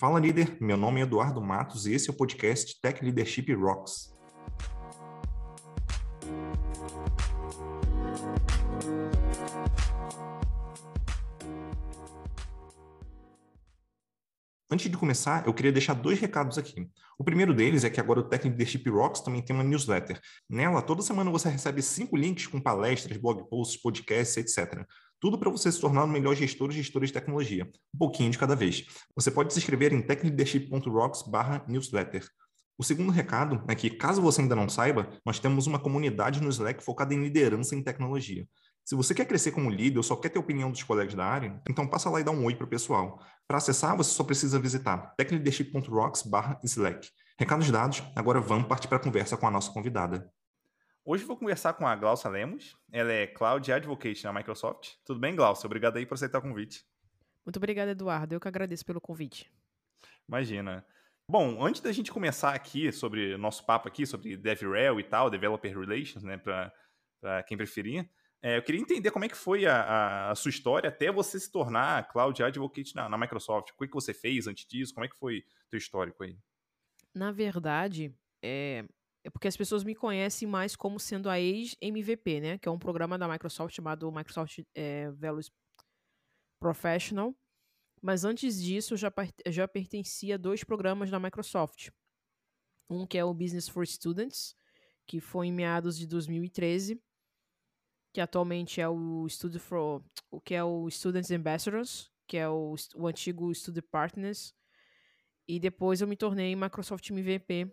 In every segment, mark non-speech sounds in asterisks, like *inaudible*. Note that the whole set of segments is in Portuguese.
Fala líder, meu nome é Eduardo Matos e esse é o podcast Tech Leadership Rocks. Antes de começar, eu queria deixar dois recados aqui. O primeiro deles é que agora o Tech Leadership Rocks também tem uma newsletter. Nela, toda semana você recebe cinco links com palestras, blog posts, podcasts, etc. Tudo para você se tornar o melhor gestor ou gestora de tecnologia, um pouquinho de cada vez. Você pode se inscrever em techleadership.rocks/newsletter. O segundo recado é que, caso você ainda não saiba, nós temos uma comunidade no Slack focada em liderança em tecnologia. Se você quer crescer como líder ou só quer ter opinião dos colegas da área, então passa lá e dá um oi para o pessoal. Para acessar, você só precisa visitar techleadership.rocks/slack. Recados dados, agora vamos partir para a conversa com a nossa convidada. Hoje vou conversar com a Glaucia Lemos. Ela é Cloud Advocate na Microsoft. Tudo bem, Glaucia? Obrigado aí por aceitar o convite. Muito obrigada, Eduardo. Eu que agradeço pelo convite. Imagina. Bom, antes da gente começar aqui sobre nosso papo aqui sobre DevRel e tal, Developer Relations, né, para quem preferir, é, eu queria entender como é que foi a, a, sua história até você se tornar Cloud Advocate na, na Microsoft. O que, que você fez antes disso? Como é que foi o teu histórico aí? Na verdade, é, é porque as pessoas me conhecem mais como sendo a ex-MVP, né? Que é um programa da Microsoft chamado Microsoft é, Values Professional. Mas antes disso, eu já, já pertencia a dois programas da Microsoft. Um que é o Business for Students, que foi em meados de 2013, que atualmente é o Studio for, o que é o Students Ambassadors, que é o, o antigo Studio Partners. E depois eu me tornei Microsoft MVP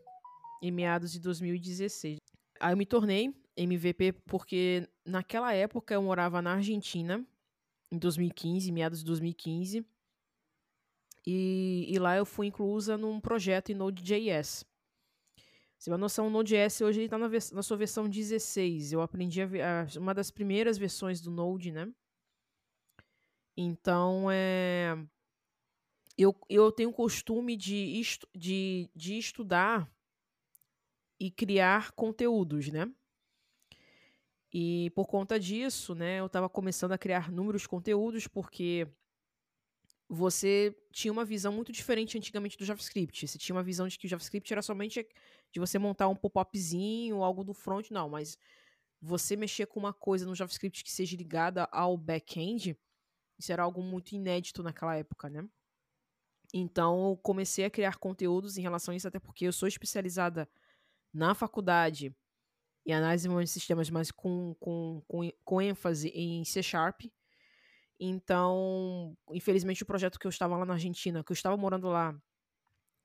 em meados de 2016. Aí eu me tornei MVP porque naquela época eu morava na Argentina, em 2015, meados de 2015. E, e lá eu fui inclusa num projeto em Node.js. Você tem uma noção, o Node.js hoje está na, na, sua versão 16. Eu aprendi a, a, uma das primeiras versões do Node, né? Então, é, eu, eu tenho o costume de, de, de estudar e criar conteúdos, né? E por conta disso, né, eu estava começando a criar números conteúdos porque você tinha uma visão muito diferente antigamente do JavaScript. Você tinha uma visão de que o JavaScript era somente de você montar um pop-upzinho, algo do front, não, mas você mexer com uma coisa no JavaScript que seja ligada ao back-end, isso era algo muito inédito naquela época, né? Então, eu comecei a criar conteúdos em relação a isso, até porque eu sou especializada na faculdade em análise de sistemas, mas com, com, com, com ênfase em C Sharp. Então, infelizmente, o projeto que eu estava lá na Argentina, que eu estava morando lá,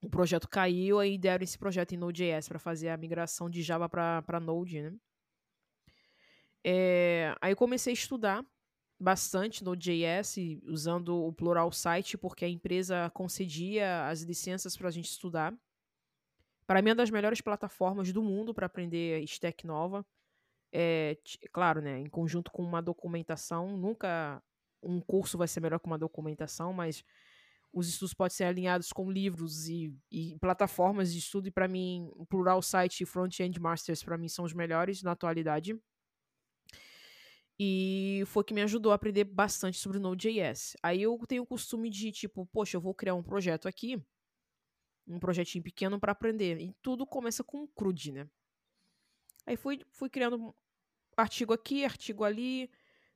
o projeto caiu, aí deram esse projeto em Node.js para fazer a migração de Java para Node, né? É, aí comecei a estudar bastante Node.js, usando o Plural Site, porque a empresa concedia as licenças para a gente estudar. Para mim, é uma das melhores plataformas do mundo para aprender stack nova. É, claro, né, em conjunto com uma documentação, nunca um curso vai ser melhor que uma documentação, mas os estudos podem ser alinhados com livros e, e plataformas de estudo, e para mim, Plural Site e Front-End Masters, para mim, são os melhores na atualidade. E foi que me ajudou a aprender bastante sobre Node.js. Aí eu tenho o costume de, tipo, poxa, eu vou criar um projeto aqui, um projetinho pequeno para aprender. E tudo começa com um CRUD, né? Aí fui, fui criando artigo aqui, artigo ali,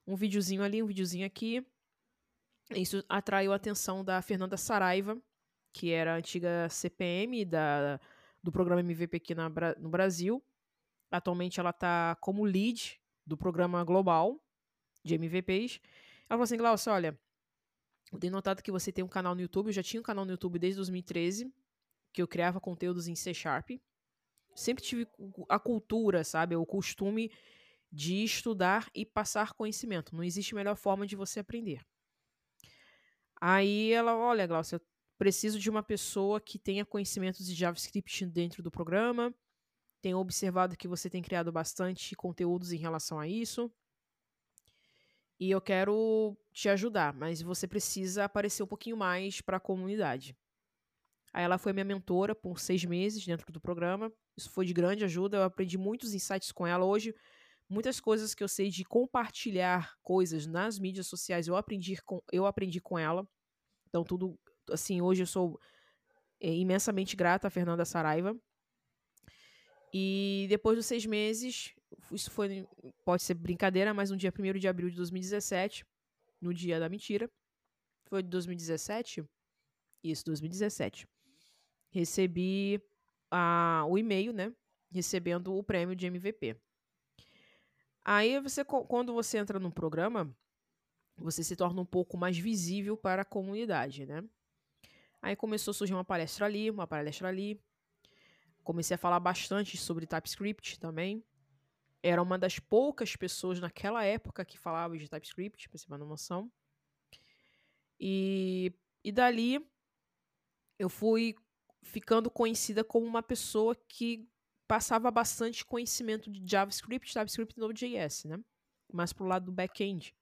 um videozinho ali, um videozinho aqui. Isso atraiu a atenção da Fernanda Saraiva, que era a antiga CPM da, do programa MVP aqui na, no Brasil. Atualmente ela está como lead do programa global de MVPs. Ela falou assim, Glaucia, olha, eu tenho notado que você tem um canal no YouTube, eu já tinha um canal no YouTube desde 2013, que eu criava conteúdos em C Sharp. Sempre tive a cultura, sabe, o costume de estudar e passar conhecimento. Não existe melhor forma de você aprender. Aí ela, olha, Glaucia, preciso de uma pessoa que tenha conhecimentos de JavaScript dentro do programa. Tenho observado que você tem criado bastante conteúdos em relação a isso. E eu quero te ajudar, mas você precisa aparecer um pouquinho mais para a comunidade. Aí ela foi minha mentora por seis meses dentro do programa. Isso foi de grande ajuda. Eu aprendi muitos insights com ela. Hoje, muitas coisas que eu sei de compartilhar coisas nas mídias sociais, eu aprendi com, eu aprendi com ela. Então, tudo, assim, hoje eu sou É, imensamente grata a Fernanda Saraiva. E depois dos seis meses, isso foi, pode ser brincadeira, mas no dia 1 de abril de 2017, no dia da mentira, foi de 2017? Isso, 2017. Recebi a, o e-mail, né? Recebendo o prêmio de MVP. Aí você, quando você entra no programa, você se torna um pouco mais visível para a comunidade, né? Aí começou a surgir uma palestra ali, uma palestra ali. Comecei a falar bastante sobre TypeScript também. Era uma das poucas pessoas naquela época que falava de TypeScript, para você ter uma noção. E, e dali eu fui ficando conhecida como uma pessoa que passava bastante conhecimento de JavaScript, TypeScript e Node.js, né? Mas pro lado do back-end.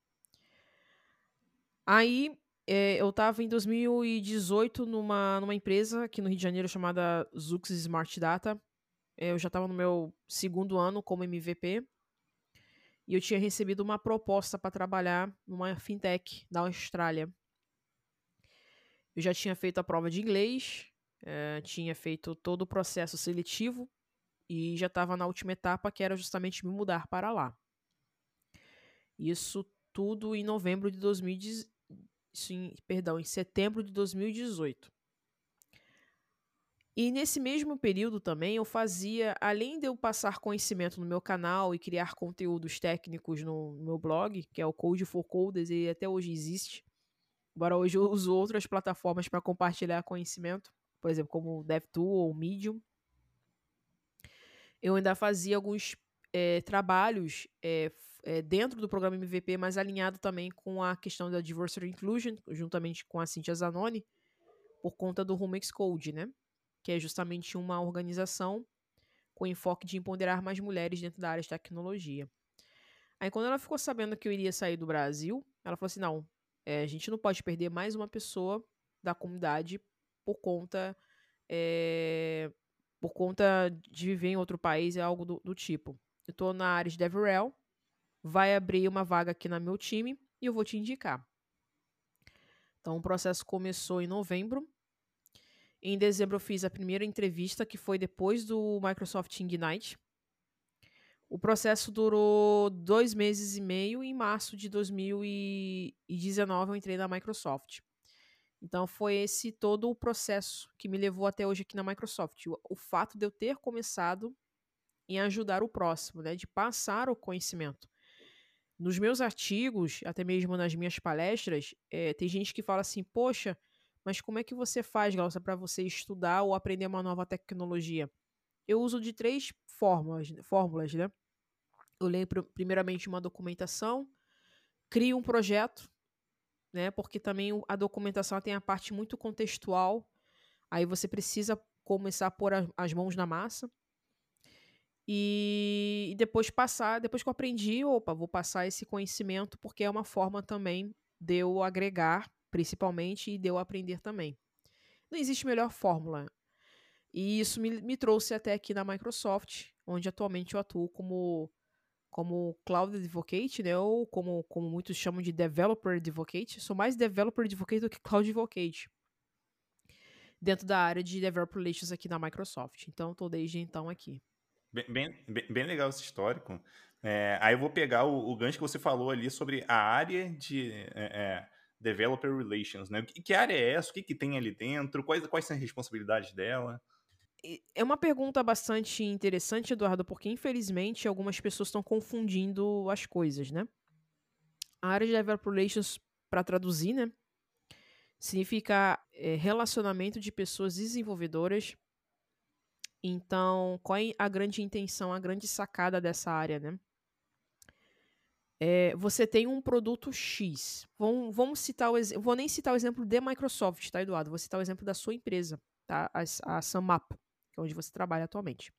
Aí é, eu estava em 2018 numa, numa empresa aqui no Rio de Janeiro chamada Zux Smart Data. É, eu já estava no meu segundo ano como MVP. E eu tinha recebido uma proposta para trabalhar numa fintech da Austrália. Eu já tinha feito a prova de inglês, é, tinha feito todo o processo seletivo e já estava na última etapa, que era justamente me mudar para lá. Isso tudo em novembro de 2018. Em, perdão, em setembro de 2018. E nesse mesmo período também eu fazia, além de eu passar conhecimento no meu canal e criar conteúdos técnicos no, no meu blog, que é o Code for Coders, e até hoje existe. Embora hoje eu *laughs* uso outras plataformas para compartilhar conhecimento, por exemplo, como o DevTool ou Medium eu ainda fazia alguns é, trabalhos é, é, dentro do programa MVP, mas alinhado também com a questão da Diversity Inclusion, juntamente com a Cynthia Zanoni, por conta do Rumex Code, né? Que é justamente uma organização com enfoque de empoderar mais mulheres dentro da área de tecnologia. Aí quando ela ficou sabendo que eu iria sair do Brasil, ela falou assim, não, a gente não pode perder mais uma pessoa da comunidade por conta é, por conta de viver em outro país, é algo do, do tipo. Eu estou na área de DevRel, vai abrir uma vaga aqui no meu time e eu vou te indicar. Então, o processo começou em novembro. Em dezembro, eu fiz a primeira entrevista, que foi depois do Microsoft Ignite. O processo durou dois meses e meio. E em março de 2019, eu entrei na Microsoft. Então foi esse todo o processo que me levou até hoje aqui na Microsoft. O, o fato de eu ter começado em ajudar o próximo, né, de passar o conhecimento. Nos meus artigos, até mesmo nas minhas palestras, é, tem gente que fala assim: Poxa, mas como é que você faz, Glaucia, para você estudar ou aprender uma nova tecnologia? Eu uso de três fórmulas, fórmulas né? Eu leio primeiramente uma documentação, crio um projeto, né? Porque também a documentação tem a parte muito contextual. Aí você precisa começar a pôr as mãos na massa. E depois passar, depois que eu aprendi, opa, vou passar esse conhecimento, porque é uma forma também de eu agregar, principalmente, e de eu aprender também. Não existe melhor fórmula. E isso me, me trouxe até aqui na Microsoft, onde atualmente eu atuo como como Cloud Advocate, né, ou como, como muitos chamam de Developer Advocate. Sou mais Developer Advocate do que Cloud Advocate. Dentro da área de Developer Relations aqui na Microsoft. Então, estou desde então aqui. Bem, bem, bem legal esse histórico. É, aí eu vou pegar o, o, gancho que você falou ali sobre a área de é, é, Developer Relations. Né? Que, que, área é essa? O que, que tem ali dentro? Quais, quais são as responsabilidades dela? É uma pergunta bastante interessante, Eduardo, porque infelizmente algumas pessoas estão confundindo as coisas, né? A área de Developer Relations, para traduzir, né? Significa é, relacionamento de pessoas desenvolvedoras. Então, qual é a grande intenção, a grande sacada dessa área, né? É, você tem um produto X. Vamos, vamos citar o exemplo. Vou nem citar o exemplo de Microsoft, tá, Eduardo? Vou citar o exemplo da sua empresa, tá? A, a SumUp que é onde você trabalha atualmente.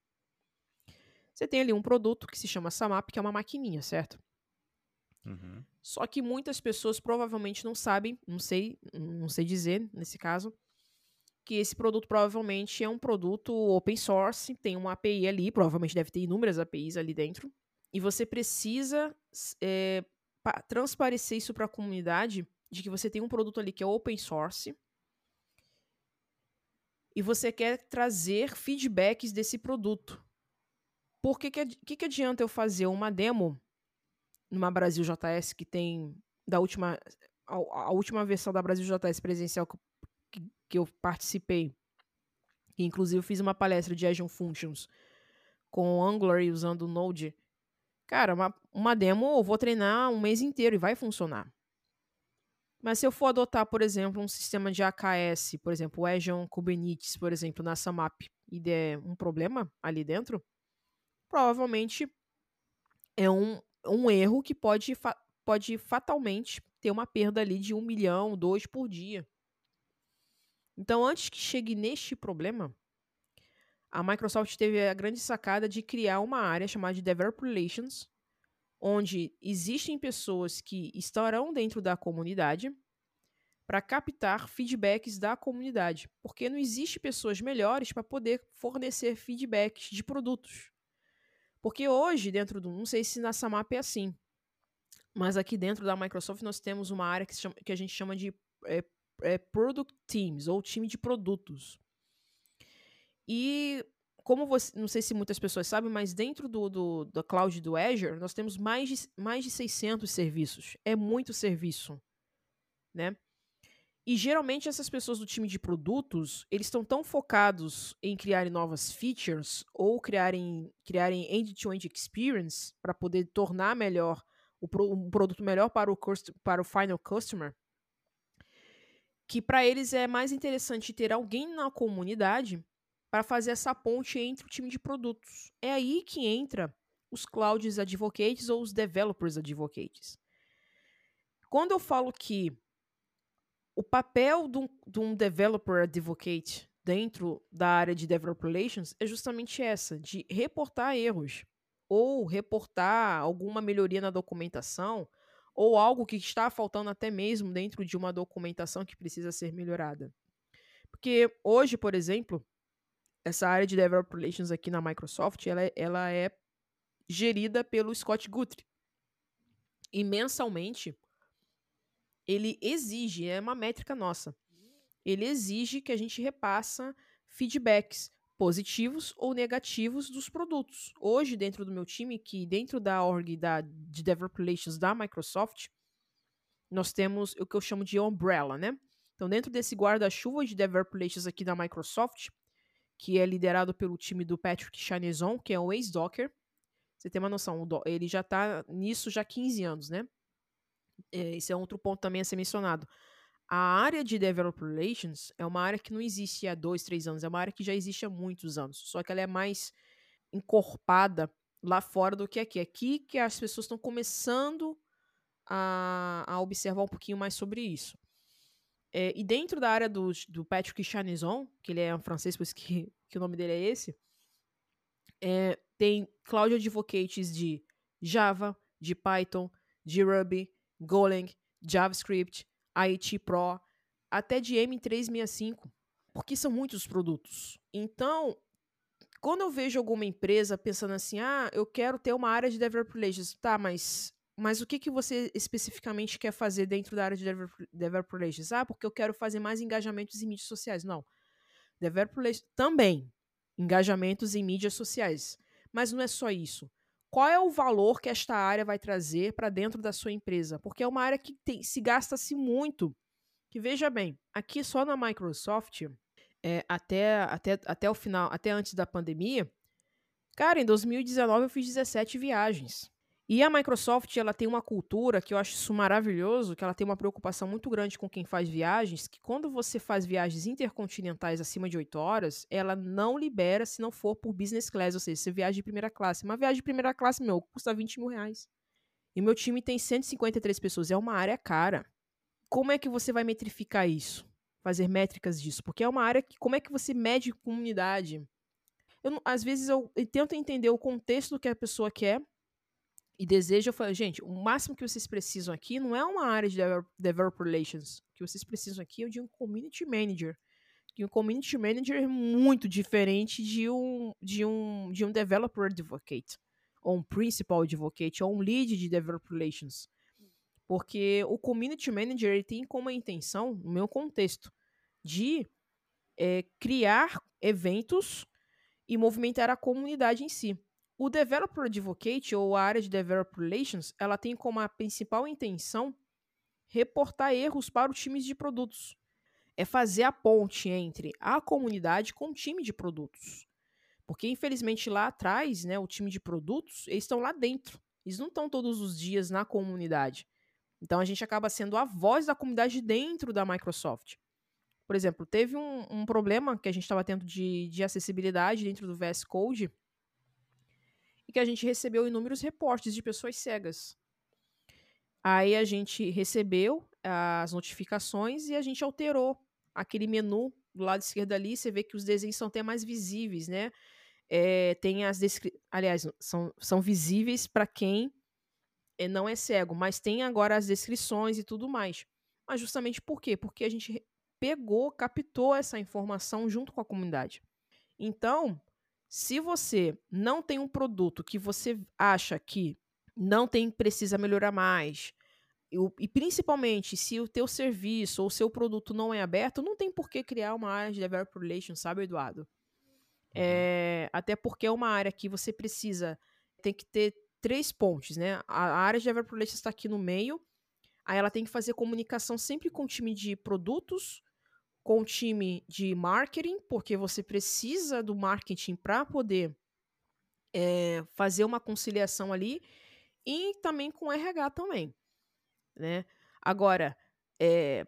Você tem ali um produto que se chama Samap, que é uma maquininha, certo? Uhum. Só que muitas pessoas provavelmente não sabem, não sei, não sei dizer nesse caso, que esse produto provavelmente é um produto open source, tem uma API ali, provavelmente deve ter inúmeras APIs ali dentro, e você precisa é, transparecer isso para a comunidade de que você tem um produto ali que é open source e você quer trazer feedbacks desse produto. Por que, que, que, que adianta eu fazer uma demo numa Brasil JS que tem da última a, a última versão da Brasil JS presencial que, que eu participei, que inclusive fiz uma palestra de Azure Functions com Angular e usando Node. Cara, uma, uma demo eu vou treinar um mês inteiro e vai funcionar. Mas se eu for adotar, por exemplo, um sistema de AKS, por exemplo, o Azure Kubernetes, por exemplo, na SAMAP, e der um problema ali dentro, provavelmente é um, um erro que pode, fa pode fatalmente ter uma perda ali de um milhão, dois por dia. Então, antes que chegue neste problema, a Microsoft teve a grande sacada de criar uma área chamada de Developer Relations, onde existem pessoas que estarão dentro da comunidade para captar feedbacks da comunidade, porque não existe pessoas melhores para poder fornecer feedbacks de produtos. Porque hoje, dentro do. Não sei se na Samap é assim, mas aqui dentro da Microsoft nós temos uma área que, chama, que a gente chama de é, é Product Teams, ou time de produtos. E como você, não sei se muitas pessoas sabem, mas dentro do, do, do cloud do Azure, nós temos mais de, mais de 600 serviços. É muito serviço, né? E geralmente essas pessoas do time de produtos, eles estão tão focados em criarem novas features ou criarem criarem end-to-end experience para poder tornar melhor o pro, um produto melhor para o para o final customer, que para eles é mais interessante ter alguém na comunidade para fazer essa ponte entre o time de produtos. É aí que entra os clouds advocates ou os developers advocates. Quando eu falo que o papel de um, de um developer advocate dentro da área de developer relations é justamente essa, de reportar erros ou reportar alguma melhoria na documentação ou algo que está faltando até mesmo dentro de uma documentação que precisa ser melhorada. Porque hoje, por exemplo, essa área de Developer Relations aqui na Microsoft, ela, é, ela é gerida pelo Scott Guthrie. E mensalmente, ele exige, é uma métrica nossa, ele exige que a gente repassa feedbacks positivos ou negativos dos produtos. Hoje, dentro do meu time, que dentro da org da, de Developer Relations da Microsoft, nós temos o que eu chamo de umbrella, né? Então, dentro desse guarda-chuva de Developer Relations aqui da Microsoft, que é liderado pelo time do Patrick Chanezon, que é um ex-Docker. Você tem uma noção, ele já está nisso já há 15 anos, né? É, esse é outro ponto também a ser mencionado. A área de Developer Relations é uma área que não existe há dois, três anos, é uma área que já existe há muitos anos, só que ela é mais encorpada lá fora do que aqui. Aqui que as pessoas estão começando a, a observar um pouquinho mais sobre isso. É, e dentro da área do, do Patrick Chanison, que ele é um francês, por isso que, *laughs* que o nome dele é esse, é, tem Cloud Advocates de Java, de Python, de Ruby, Golang, JavaScript, IT Pro, até de M365, porque são muitos produtos. Então, quando eu vejo alguma empresa pensando assim, ah, eu quero ter uma área de developer relations, tá, mas mas o que, que você especificamente quer fazer dentro da área de Developer Relations? Ah, porque eu quero fazer mais engajamentos em mídias sociais. Não. Developer Relations também. Engajamentos em mídias sociais. Mas não é só isso. Qual é o valor que esta área vai trazer para dentro da sua empresa? Porque é uma área que tem, se gasta-se muito. Que veja bem, aqui só na Microsoft, é, até, até, até o final, até antes da pandemia, cara, em 2019 eu fiz 17 viagens. E a Microsoft, ela tem uma cultura que eu acho isso maravilhoso, que ela tem uma preocupação muito grande com quem faz viagens, que quando você faz viagens intercontinentais acima de 8 horas, ela não libera se não for por business class, ou seja, você viaja de primeira classe. Uma viagem de primeira classe, meu, custa 20 mil reais. E meu time tem 153 pessoas, é uma área cara. Como é que você vai metrificar isso? Fazer métricas disso? Porque é uma área que, como é que você mede comunidade? Eu, às vezes eu, tento entender o contexto que a pessoa quer, e desejo, eu falei, gente, o máximo que vocês precisam aqui não é uma área de developer relations. O que vocês precisam aqui é de um community manager. E um community manager é muito diferente de um, de um, de um developer advocate, ou um principal advocate, ou um lead de developer relations. Porque o community manager ele tem como intenção, no meu contexto, de é, criar eventos e movimentar a comunidade em si. O Developer Advocate, ou a área de Developer Relations, ela tem como a principal intenção reportar erros para os times de produtos. É fazer a ponte entre a comunidade com o time de produtos. Porque, infelizmente, lá atrás, né, o time de produtos, eles estão lá dentro. Eles não estão todos os dias na comunidade. Então, a gente acaba sendo a voz da comunidade dentro da Microsoft. Por exemplo, teve um, um problema que a gente estava tendo de, de acessibilidade dentro do VS Code que a gente recebeu inúmeros reportes de pessoas cegas. Aí a gente recebeu as notificações e a gente alterou aquele menu do lado esquerdo ali. Você vê que os desenhos são até mais visíveis, né? É, tem as descri... aliás são, são visíveis para quem é, não é cego, mas tem agora as descrições e tudo mais. Mas justamente por quê? Porque a gente pegou, captou essa informação junto com a comunidade. Então, se você não tem um produto que você acha que não tem precisa melhorar mais, e principalmente se o teu serviço ou o seu produto não é aberto, não tem por que criar uma área de developer relations, sabe, Eduardo? É, até porque é uma área que você precisa, tem que ter três pontes, né? A área de developer relations está aqui no meio, aí ela tem que fazer comunicação sempre com o time de produtos, com o time de marketing, porque você precisa do marketing para poder é, fazer uma conciliação ali, e também com RH também né? Agora, é,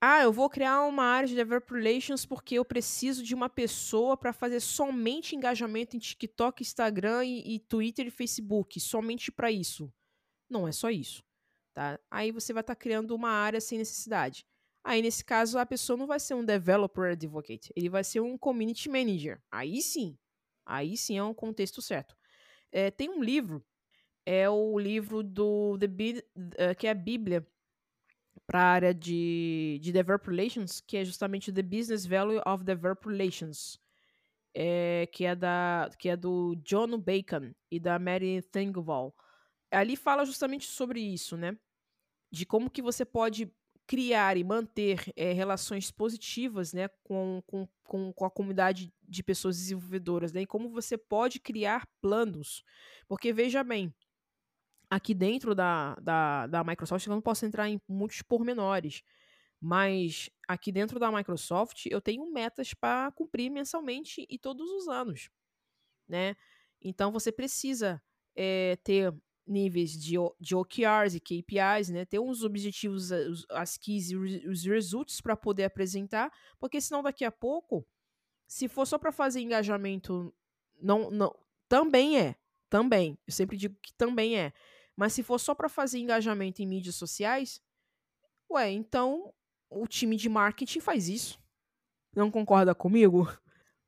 ah, eu vou criar uma área de developer relations porque eu preciso de uma pessoa para fazer somente engajamento em TikTok, Instagram e, e Twitter e Facebook, somente para isso. Não é só isso, tá? Aí você vai estar tá criando uma área sem necessidade. Aí, nesse caso, a pessoa não vai ser um developer advocate, ele vai ser um community manager. Aí sim, aí sim é um contexto certo. É, tem um livro é o livro do The uh, que é a Bíblia para a área de, de Developer Relations, que é justamente The Business Value of Developer Relations, é, que, é da, que é do John Bacon e da Mary Thingoval. Ali fala justamente sobre isso, né? De como que você pode criar e manter é, relações positivas né, com, com, com, a comunidade de pessoas desenvolvedoras, né, e como você pode criar planos. Porque, veja bem, aqui dentro da, da, da Microsoft, eu não posso entrar em muitos pormenores, mas aqui dentro da Microsoft eu tenho metas para cumprir mensalmente e todos os anos, né? Então você precisa é, ter níveis de, de OKRs e KPIs, né? Ter uns objetivos, as keys e os results para poder apresentar, porque senão daqui a pouco, se for só para fazer engajamento, não, não, também é, também. Eu sempre digo que também é. Mas se for só para fazer engajamento em mídias sociais, ué, então o time de marketing faz isso. Não concorda comigo?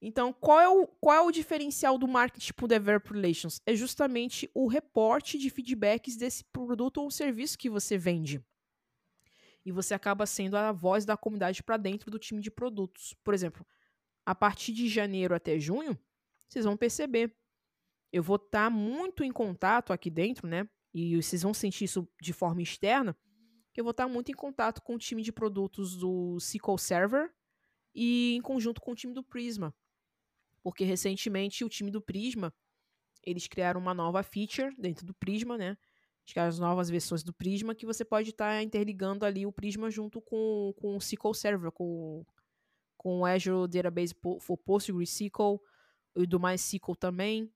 Então, qual é o, qual é o diferencial do marketing por Developer Relations? É justamente o reporte de feedbacks desse produto ou serviço que você vende. E você acaba sendo a voz da comunidade para dentro do time de produtos. Por exemplo, a partir de janeiro até junho, vocês vão perceber. Eu vou estar tá muito em contato aqui dentro, né? e vocês vão sentir isso de forma externa, que eu vou estar muito em contato com o time de produtos do SQL Server e em conjunto com o time do Prisma. Porque recentemente o time do Prisma, eles criaram uma nova feature dentro do Prisma, né? As novas versões do Prisma que você pode estar interligando ali o Prisma junto com, com o SQL Server, com, com o Azure Database for PostgreSQL e do MySQL também,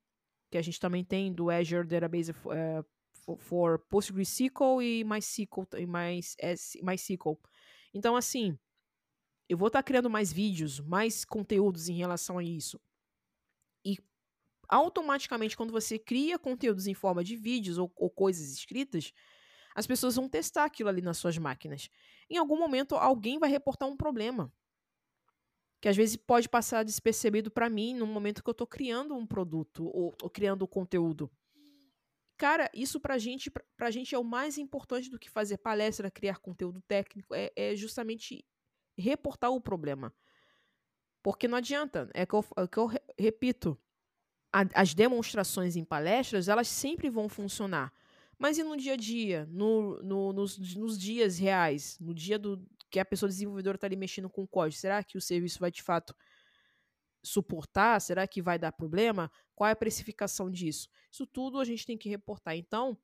que a gente também tem do Azure Database uh, for PostgreSQL e MySQL e mais MySQL. Então assim, eu vou estar tá criando mais vídeos, mais conteúdos em relação a isso. Automaticamente quando você cria conteúdos em forma de vídeos ou, ou coisas escritas, as pessoas vão testar aquilo ali nas suas máquinas. Em algum momento alguém vai reportar um problema que às vezes pode passar despercebido para mim no momento que eu estou criando um produto ou, ou criando conteúdo. Cara, isso pra gente, pra gente é o mais importante do que fazer palestra, criar conteúdo técnico, é, é justamente reportar o problema. Porque não adianta, é que eu, é que eu repito, a, as demonstrações em palestras, elas sempre vão funcionar. Mas e no dia a dia, no, no, nos, nos dias reais, no dia do que a pessoa desenvolvedora está ali mexendo com o código, será que o serviço vai de fato suportar? Será que vai dar problema? Qual é a precificação disso? Isso tudo a gente tem que reportar. Então,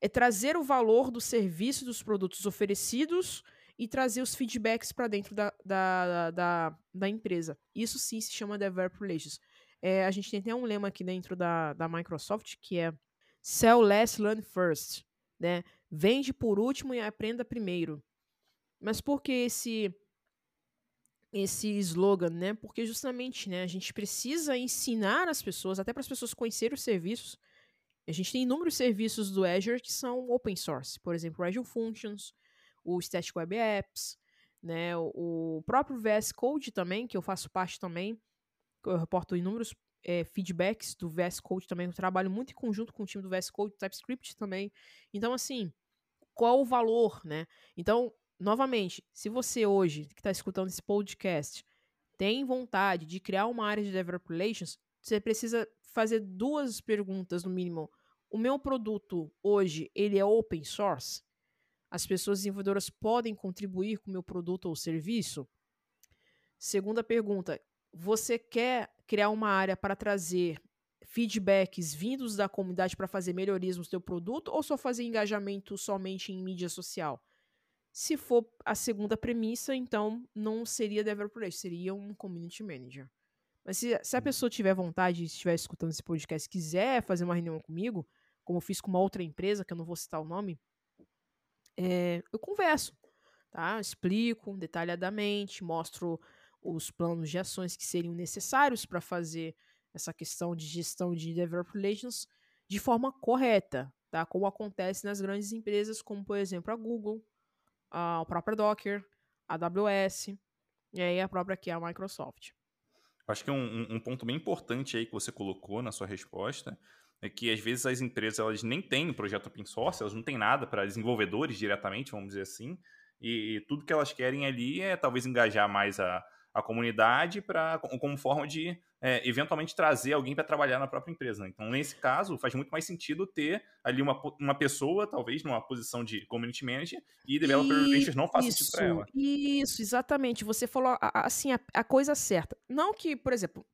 é trazer o valor do serviço dos produtos oferecidos e trazer os feedbacks para dentro da, da, da, da, empresa. Isso sim se chama Developer Relations. É, a gente tem até um lema aqui dentro da, da Microsoft que é Sell less, learn first. Né? Vende por último e aprenda primeiro. Mas por que esse esse slogan, né? Porque justamente, né, a gente precisa ensinar as pessoas, até para as pessoas conhecerem os serviços. A gente tem inúmeros serviços do Azure que são open source, por exemplo, o Azure Functions, o Static Web Apps, né, o próprio VS Code também, que eu faço parte também, eu reporto inúmeros é, feedbacks do VS Code também, eu trabalho muito em conjunto com o time do VS Code, TypeScript também. Então, assim, qual o valor, né? Então, novamente, se você hoje, que está escutando esse podcast, tem vontade de criar uma área de Developer Relations, você precisa fazer duas perguntas, no mínimo. O meu produto hoje, ele é open source? As pessoas desenvolvedoras podem contribuir com o meu produto ou serviço? Segunda pergunta, você quer criar uma área para trazer feedbacks vindos da comunidade para fazer melhorias no seu produto ou só fazer engajamento somente em mídia social? Se for a segunda premissa, então não seria developer, seria um community manager. Mas se, se a hum. pessoa tiver vontade, estiver escutando esse podcast, quiser fazer uma reunião comigo, como eu fiz com uma outra empresa, que eu não vou citar o nome, é, eu converso, tá? Explico detalhadamente, mostro os planos de ações que seriam necessários para fazer essa questão de gestão de developer relations de forma correta, tá? Como acontece nas grandes empresas, como por exemplo a Google, a própria Docker, a AWS e aí a própria aqui a Microsoft. Acho que um, um ponto bem importante aí que você colocou na sua resposta é que às vezes as empresas elas nem têm projeto open source, elas não têm nada para desenvolvedores diretamente, vamos dizer assim, e, e, tudo que elas querem ali é talvez engajar mais a, a comunidade para como forma de é, eventualmente trazer alguém para trabalhar na própria empresa. Então, nesse caso, faz muito mais sentido ter ali uma, uma pessoa, talvez, numa posição de community manager e developer e, relations não faz sentido para ela. Isso, exatamente. Você falou assim a, a, coisa certa. Não que, por exemplo,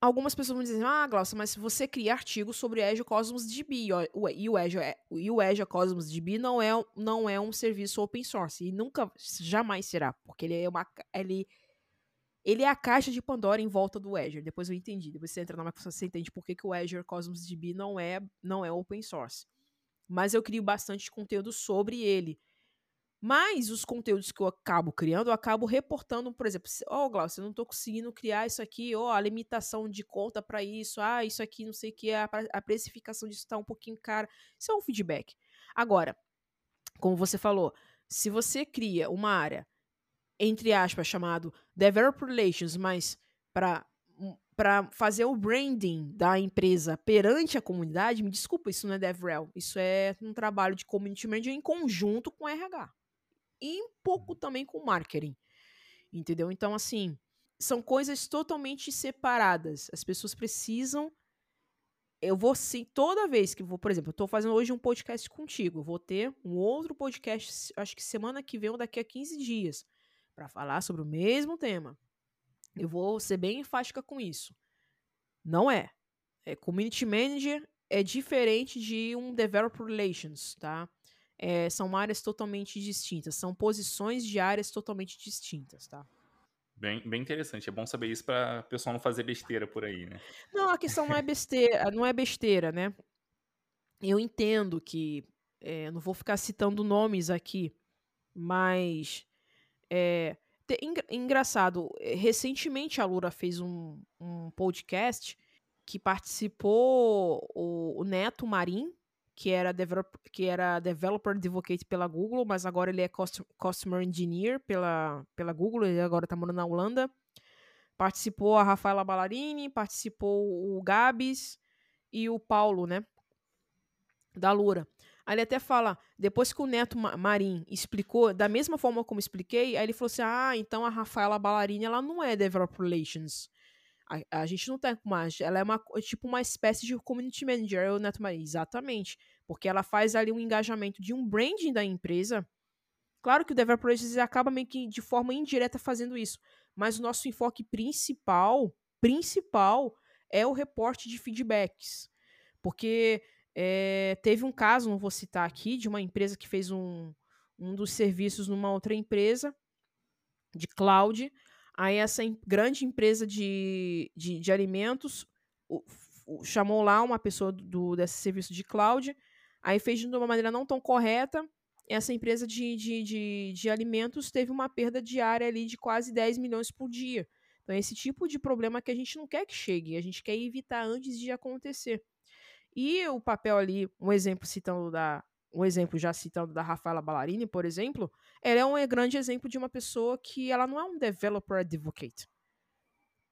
algumas pessoas vão dizer, ah, Glaucia, mas se você cria artigos sobre Azure Cosmos DB e o Azure, e o Azure Cosmos DB não é, não é um serviço open source e nunca, jamais será, porque ele é uma, ele ele é a caixa de Pandora em volta do Azure. Depois eu entendi. Depois você entra na Microsoft, você entende por que, que o Azure Cosmos DB não é, não é open source. Mas eu crio bastante conteúdo sobre ele. Mas os conteúdos que eu acabo criando, eu acabo reportando, por exemplo, ó, oh, Glaucio, eu não estou conseguindo criar isso aqui, ó, oh, a limitação de conta para isso, ah, isso aqui não sei o que, a, a precificação disso está um pouquinho cara. Isso é um feedback. Agora, como você falou, se você cria uma área entre aspas, chamado Developer Relations, mas para para fazer o branding da empresa perante a comunidade, me desculpa, isso não é DevRel, isso é um trabalho de community manager em conjunto com RH. E um pouco também com marketing. Entendeu? Então, assim, são coisas totalmente separadas. As pessoas precisam. Eu vou sim, toda vez que vou, por exemplo, eu tô fazendo hoje um podcast contigo, vou ter um outro podcast, acho que semana que vem ou daqui a 15 dias para falar sobre o mesmo tema. Eu vou ser bem enfática com isso. Não é. é community manager é diferente de um developer relations, tá? É, são áreas totalmente distintas, são posições de áreas totalmente distintas, tá? Bem, bem interessante, é bom saber isso para o pessoal não fazer besteira por aí, né? Não, a questão não é besteira, não é besteira, né? Eu entendo que, é, não vou ficar citando nomes aqui, mas é, engraçado, eh, recentemente a Lura fez um, um podcast que participou o, o Neto Marim, que era, que era Developer Advocate pela Google, mas agora ele é Customer Engineer pela, pela Google, ele agora está morando na Holanda. Participou a Rafaela Ballarini, participou o Gabs e o Paulo, né? Da Lura. Aí ele até fala, depois que o Neto Marim explicou, da mesma forma como expliquei, aí ele falou assim: ah, então a Rafaela Ballarini, ela não é Developer Relations. A, a gente não tem mais. Ela é uma, tipo uma espécie de community manager, é o Neto Marim. Exatamente. Porque ela faz ali um engajamento de um branding da empresa Claro que o Developer Relations acaba meio que de forma indireta fazendo isso, mas o nosso enfoque principal, principal, é o reporte de feedbacks. Porque é, teve um caso, não vou citar aqui, de uma empresa que fez um, um dos serviços numa outra empresa de cloud. Aí essa grande empresa de, de, de alimentos o, o, chamou lá uma pessoa do, desse serviço de cloud, aí fez de uma maneira não tão correta. Essa empresa de, de, de, de alimentos teve uma perda diária ali de quase 10 milhões por dia. Então, esse tipo de problema que a gente não quer que chegue, a gente quer evitar antes de acontecer. E o papel ali, um exemplo citando da. Um exemplo já citando da Rafaela Ballarini, por exemplo, ela é um grande exemplo de uma pessoa que ela não é um developer advocate.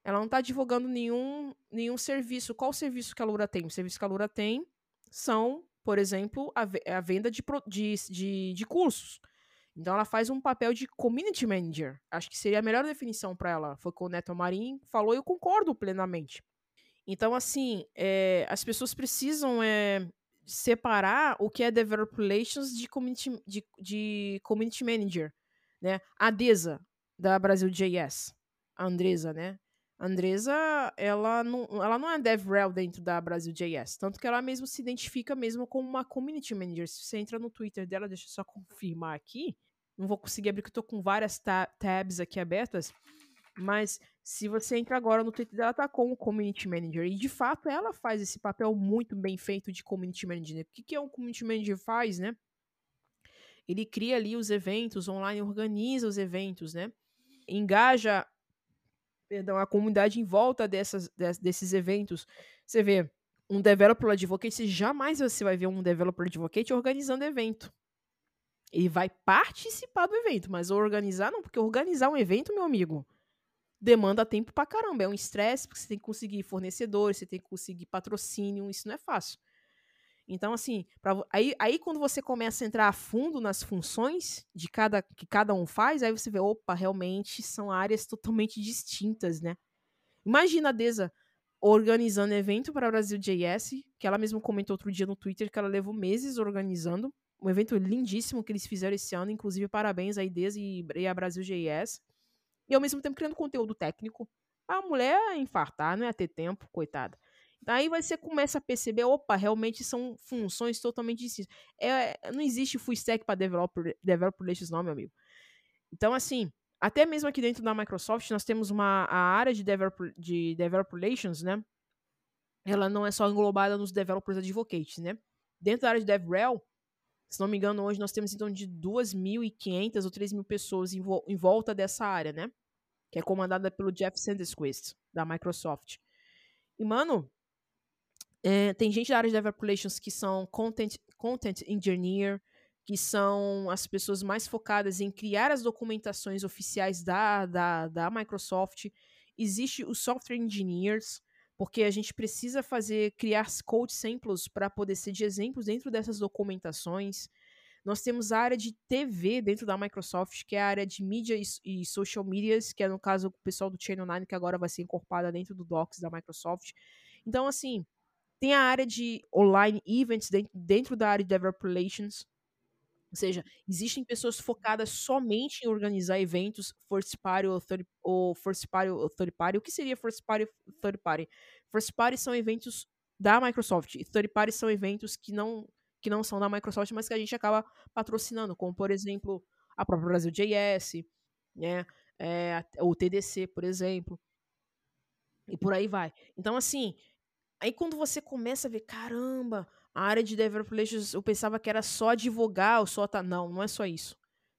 Ela não está divulgando nenhum, nenhum serviço. Qual serviço que a Lura tem? O serviço que a Lura tem são, por exemplo, a, a venda de, de, de, de cursos. Então ela faz um papel de community manager. Acho que seria a melhor definição para ela. Foi que o Neto Marim falou e eu concordo plenamente. Então, assim, é, as pessoas precisam é, separar o que é Developer Relations de Community, de, de community Manager. Né? A Deza, da Brasil JS. A Andresa, né? A Andresa, ela não, ela não é DevRel dentro da Brasil JS. Tanto que ela mesmo se identifica mesmo como uma Community Manager. Se você entra no Twitter dela, deixa eu só confirmar aqui. Não vou conseguir abrir, porque eu tô com várias tabs aqui abertas. Mas se você entra agora no Twitter dela, tá com o Community Manager. E de fato ela faz esse papel muito bem feito de Community Manager. Né? O que, que é um Community Manager faz, né? Ele cria ali os eventos online, organiza os eventos, né? Engaja perdão, a comunidade em volta dessas, desses eventos. Você vê um developer advocate, jamais você vai ver um developer advocate organizando evento. Ele vai participar do evento, mas organizar não, porque organizar um evento, meu amigo, demanda tempo pra caramba. É um estresse, porque você tem que conseguir fornecedores, você tem que conseguir patrocínio, isso não é fácil. Então, assim, pra, aí, aí quando você começa a entrar a fundo nas funções de cada que cada um faz, aí você vê, opa, realmente são áreas totalmente distintas, né? Imagina a Deza organizando evento para Brasil JS, que ela mesma comentou outro dia no Twitter que ela levou meses organizando. Um evento lindíssimo que eles fizeram esse ano, inclusive parabéns a Deza e, e a Brasil JS e ao mesmo tempo criando conteúdo técnico. A mulher infartar, não ia ter tempo, coitada. Aí você começa a perceber, opa, realmente são funções totalmente distintas. É, não existe full stack para developer, developer relations não, meu amigo. Então, assim, até mesmo aqui dentro da Microsoft, nós temos uma a área de developer, de developer relations, né? Ela não é só englobada nos developers advocates, né? Dentro da área de DevRel, se não me engano, hoje nós temos então de 2.500 ou 3.000 pessoas em, vo em volta dessa área, né? Que é comandada pelo Jeff Sandesquist, da Microsoft. E, mano, é, tem gente da área de Developer Relations que são content, content engineer, que são as pessoas mais focadas em criar as documentações oficiais da, da, da Microsoft. Existe os software engineers, porque a gente precisa fazer, criar code samples para poder ser de exemplos dentro dessas documentações. Nós temos a área de TV dentro da Microsoft, que é a área de mídia e, e social medias, que é no caso o pessoal do Channel 9, que agora vai ser incorporada dentro do Docs da Microsoft. Então, assim, tem a área de online events dentro da área de developer relations, ou seja, existem pessoas focadas somente em organizar eventos first party ou third, ou first party ou third party. O que seria first party ou third party? First party são eventos da Microsoft e third party são eventos que não que não são da Microsoft, mas que a gente acaba patrocinando, como por exemplo a própria Brasil JS, né? É, o TDC, por exemplo. E por aí vai. Então, assim, aí quando você começa a ver, caramba, a área de developer relations, eu pensava que era só advogar, ou só tá. Não, não é só isso.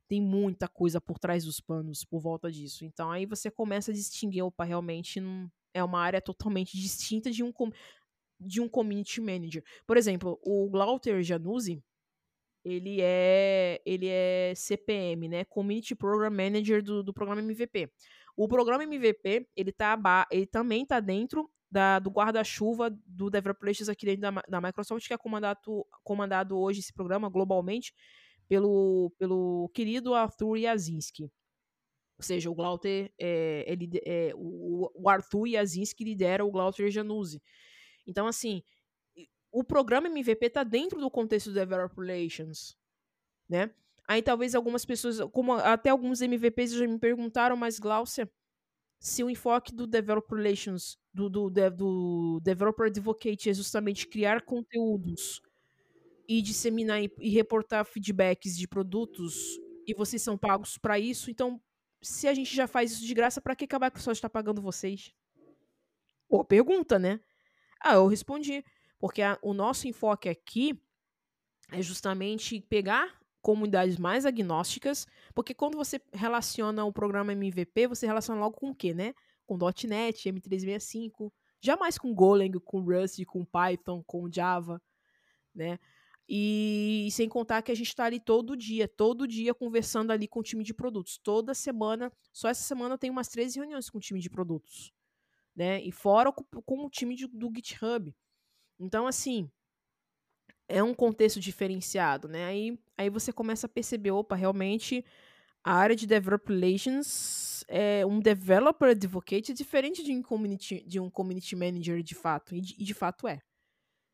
Tem muita coisa por trás dos panos por volta disso. Então aí você começa a distinguir, opa, realmente não é uma área totalmente distinta de um de um community manager. Por exemplo, o Glauter Januzzi, ele é ele é CPM, né? Community Program Manager do, do programa MVP. O programa MVP, ele tá ele também tá dentro da, do guarda-chuva do Developers aqui dentro da, da, Microsoft, que é comandado, comandado hoje esse programa globalmente pelo, pelo querido Arthur Yazinski. Ou seja, o Glauter, é, ele, é, o, o Arthur Yazinski lidera o Glauter Januzzi. Então, assim, o programa MVP está dentro do contexto do Developer Relations, né? Aí talvez algumas pessoas, como até alguns MVPs já me perguntaram, mas Glaucia, se o enfoque do Developer Relations, do, do, do Developer Advocate é justamente criar conteúdos e disseminar e, reportar feedbacks de produtos e vocês são pagos para isso, então se a gente já faz isso de graça, para que a Microsoft está pagando vocês? Boa pergunta, né? Ah, eu respondi. Porque a, o nosso enfoque aqui é justamente pegar comunidades mais agnósticas, porque quando você relaciona o programa MVP, você relaciona logo com o quê, né? Com .NET, M365, jamais com Golang, com Rust, com Python, com Java, né? E, e sem contar que a gente está ali todo dia, todo dia conversando ali com o time de produtos. Toda semana, só essa semana tenho umas 13 reuniões com o time de produtos, né? E fora com, com o time de, do GitHub. Então, assim, é um contexto diferenciado, né? Aí, aí você começa a perceber, opa, realmente a área de Developer Relations é um Developer Advocate é diferente de um Community, de um community Manager de fato, e de, e de fato é.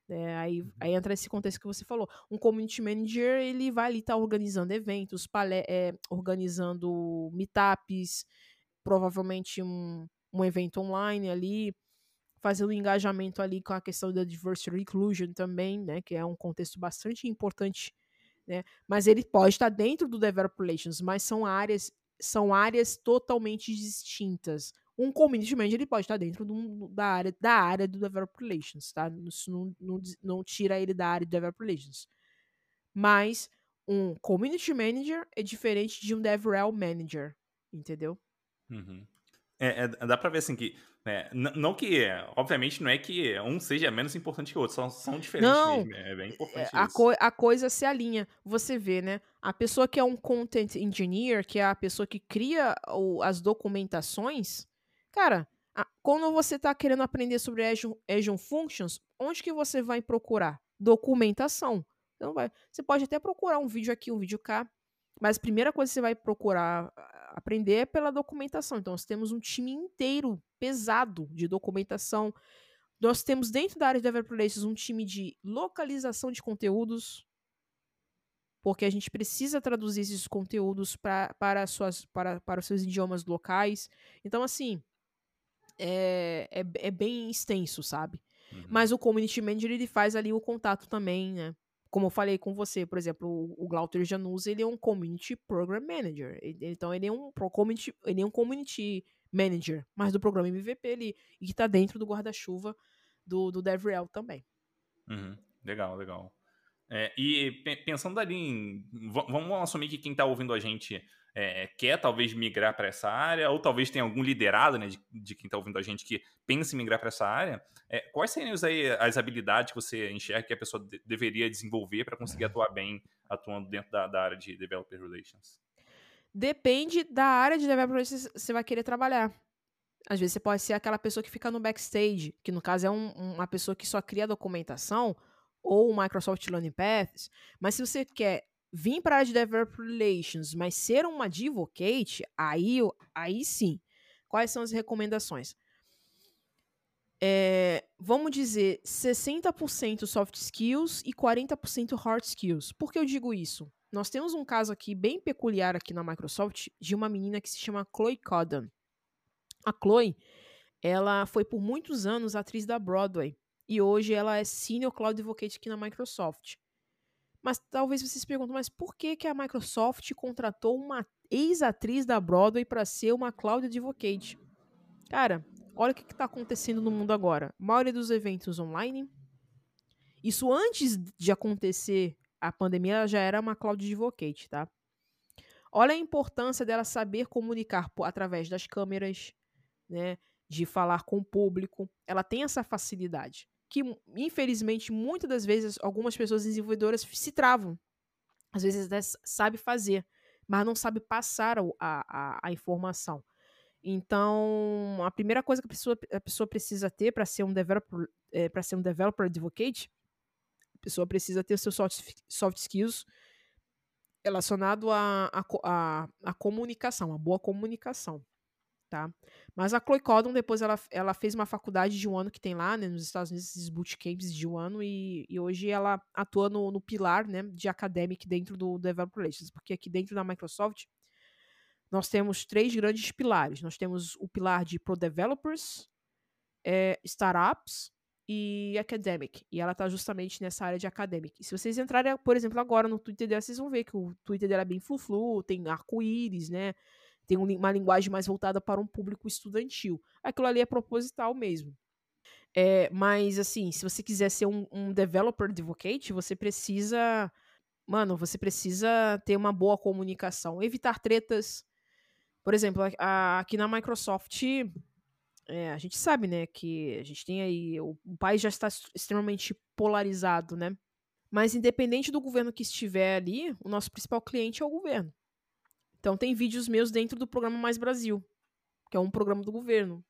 É, aí, uhum. aí entra esse contexto que você falou. Um community manager, ele vai ali estar tá organizando eventos, palé é, organizando meetups, provavelmente um, um evento online ali, fazendo engajamento ali com a questão da diversity inclusion também, né, que é um contexto bastante importante, né, mas ele pode estar dentro do developer relations, mas são áreas são áreas totalmente distintas. Um community manager ele pode estar dentro do, da, área, da área do developer relations, tá? Isso não, não, não tira ele da área de developer relations. Mas um community manager é diferente de um DevRel manager, entendeu? Uhum. É, é, dá pra ver assim que. É, não que. Obviamente, não é que um seja menos importante que o outro, são, são diferentes não, mesmo. É bem importante. É, a, co a coisa se alinha. Você vê, né? A pessoa que é um content engineer, que é a pessoa que cria o, as documentações, cara, a, quando você está querendo aprender sobre Azure, Azure Functions, onde que você vai procurar? Documentação. Então vai, você pode até procurar um vídeo aqui, um vídeo cá, mas a primeira coisa que você vai procurar aprender é pela documentação. Então, nós temos um time inteiro pesado de documentação. Nós temos dentro da área de Developer Relations um time de localização de conteúdos, porque a gente precisa traduzir esses conteúdos pra, para, suas, para, para os seus idiomas locais. Então, assim, é, é, é bem extenso, sabe? Uhum. Mas o Community Manager, ele faz ali o contato também, né? Como eu falei com você, por exemplo, o, Glauter Janus, ele é um Community Program Manager. Então, ele é um community, ele é um Community Manager, mas do programa MVP ele, e que está dentro do guarda-chuva do, do DevRel também. Uhum. Legal, legal. É, e pensando ali em. Vamos assumir que quem está ouvindo a gente é, quer talvez migrar para essa área, ou talvez tenha algum liderado né, de, de quem está ouvindo a gente que pensa em migrar para essa área, é, quais seriam aí as habilidades que você enxerga que a pessoa de, deveria desenvolver para conseguir atuar bem atuando dentro da, da, área de Developer Relations? Depende da área de Developer Relations que você vai querer trabalhar. Às vezes você pode ser aquela pessoa que fica no backstage, que no caso é um, uma pessoa que só cria documentação, ou o Microsoft Learning Paths, mas se você quer vir para a área de Developer Relations, mas ser uma advocate, aí, aí sim. Quais são as recomendações? É, vamos dizer 60% soft skills e 40% hard skills. Por que eu digo isso? Nós temos um caso aqui bem peculiar aqui na Microsoft de uma menina que se chama Chloe Codden. A Chloe, ela foi por muitos anos atriz da Broadway e hoje ela é Senior Cloud Advocate aqui na Microsoft. Mas talvez vocês perguntem, mas por que, que a Microsoft contratou uma ex-atriz da Broadway para ser uma Cloud Advocate? Cara, olha o que está acontecendo no mundo agora. A maioria dos eventos online. Isso antes de acontecer a pandemia, já era uma Cloud Advocate, tá? Olha a importância dela saber comunicar por, através das câmeras, né? De falar com o público. Ela tem essa facilidade que, infelizmente, muitas das vezes, algumas pessoas desenvolvedoras se travam. Às vezes até sabe fazer, mas não sabe passar a, a, a informação. Então, a primeira coisa que a pessoa, a pessoa precisa ter para ser um developer, é, para ser um developer advocate, a pessoa precisa ter seus soft, soft skills relacionado à a, a, a, comunicação, a boa comunicação. Tá? Mas a Chloe Codon, depois ela, ela fez uma faculdade de um ano que tem lá, né, nos Estados Unidos, esses bootcamps de um ano, e, e hoje ela atua no, no pilar, né, de academic dentro do Developer Relations, porque aqui dentro da Microsoft nós temos três grandes pilares. Nós temos o pilar de Pro Developers, é, Startups e Academic. E ela está justamente nessa área de Academic. E se vocês entrarem, por exemplo, agora no Twitter dela, vocês vão ver que o Twitter dela é bem flu-flu, tem arco-íris, né? Tem uma linguagem mais voltada para um público estudantil. Aquilo ali é proposital mesmo. É, mas, assim, se você quiser ser um, um developer advocate, você precisa. Mano, você precisa ter uma boa comunicação, evitar tretas. Por exemplo, a, a, aqui na Microsoft, é, a gente sabe, né, que a gente tem aí. O, o país já está extremamente polarizado, né? Mas independente do governo que estiver ali, o nosso principal cliente é o governo. Então tem vídeos meus dentro do programa Mais Brasil, que é um programa do governo.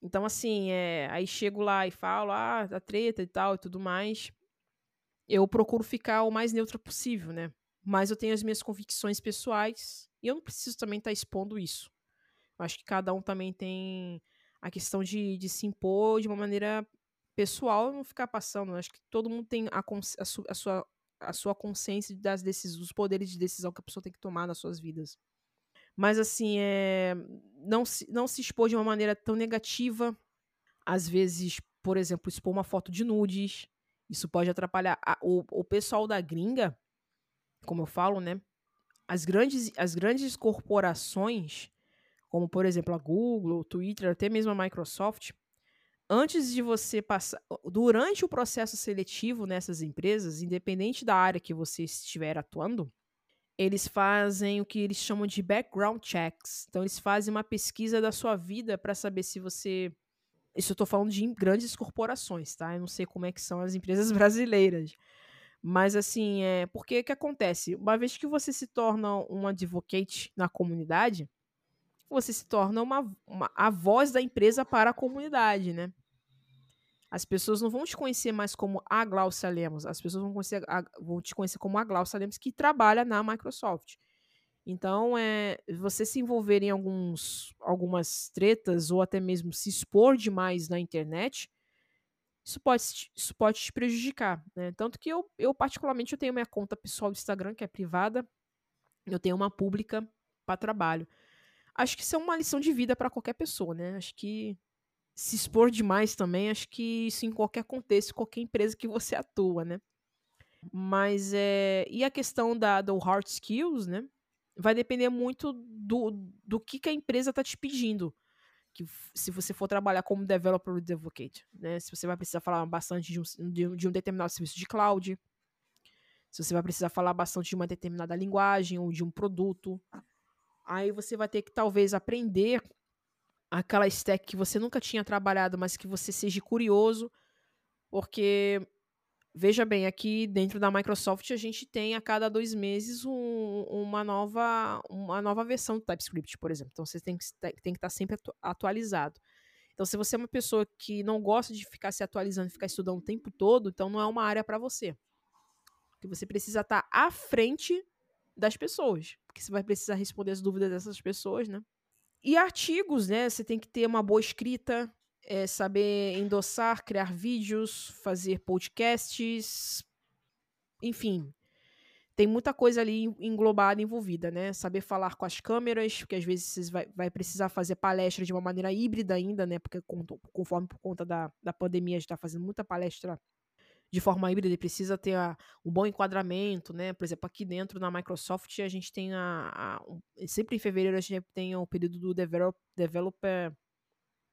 Então, assim, é, aí chego lá e falo, ah, a treta e tal e tudo mais. Eu procuro ficar o mais neutra possível, né? Mas eu tenho as minhas convicções pessoais e eu não preciso também estar tá expondo isso. Eu acho que cada um também tem a questão de, de se impor de uma maneira pessoal não ficar passando. Eu acho que todo mundo tem a, a, su, a, sua, a sua consciência das decisões, dos poderes de decisão que a pessoa tem que tomar nas suas vidas. Mas, assim, é, não, se, não se expor de uma maneira tão negativa. Às vezes, por exemplo, expor uma foto de nudes. Isso pode atrapalhar. A, o, o pessoal da gringa, como eu falo, né? As grandes, as grandes corporações, como por exemplo a Google, o Twitter, até mesmo a Microsoft, antes de você passar. Durante o processo seletivo nessas empresas, independente da área que você estiver atuando, eles fazem o que eles chamam de background checks. Então, eles fazem uma pesquisa da sua vida para saber se você. Isso eu estou falando de grandes corporações, tá? Eu não sei como é que são as empresas *laughs* brasileiras. Mas, assim, é. Porque que acontece? Uma vez que você se torna um advocate na comunidade, você se torna uma, uma a voz da empresa para a comunidade, né? As pessoas não vão te conhecer mais como a Glaucia Lemos, as pessoas vão, conhecer, a, vão te conhecer como a Glaucia Lemos que trabalha na Microsoft. Então, é, você se envolver em alguns, algumas tretas ou até mesmo se expor demais na internet, isso pode, isso pode te prejudicar. Né? Tanto que eu, eu, particularmente, eu tenho minha conta pessoal do Instagram, que é privada, eu tenho uma pública para trabalho. Acho que isso é uma lição de vida para qualquer pessoa, né? Acho que se expor demais também, acho que isso em qualquer contexto, qualquer empresa que você atua, né? Mas é. E a questão da, do hard skills, né? Vai depender muito do, do que, que a empresa está te pedindo. Que, se você for trabalhar como developer advocate, né? Se você vai precisar falar bastante de um, de, de um determinado serviço de cloud, se você vai precisar falar bastante de uma determinada linguagem ou de um produto, aí você vai ter que talvez aprender aquela stack que você nunca tinha trabalhado, mas que você seja curioso, porque veja bem, aqui dentro da Microsoft a gente tem a cada dois meses um, uma, nova, uma nova versão do TypeScript, por exemplo. Então você tem que, tem que estar sempre atualizado. Então, se você é uma pessoa que não gosta de ficar se atualizando e ficar estudando o tempo todo, então não é uma área para você. Porque você precisa estar à frente das pessoas. Porque você vai precisar responder as dúvidas dessas pessoas, né? E artigos, né? Você tem que ter uma boa escrita, é, saber endossar, criar vídeos, fazer podcasts, enfim. Tem muita coisa ali englobada, envolvida, né? Saber falar com as câmeras, porque às vezes você vai, vai precisar fazer palestra de uma maneira híbrida ainda, né? Porque conforme por conta da, da pandemia, a gente está fazendo muita palestra de forma híbrida, ele precisa ter a, um bom enquadramento, né? Por exemplo, aqui dentro na Microsoft a gente tem a, a um, sempre em fevereiro a gente tem o período do Develop, Developer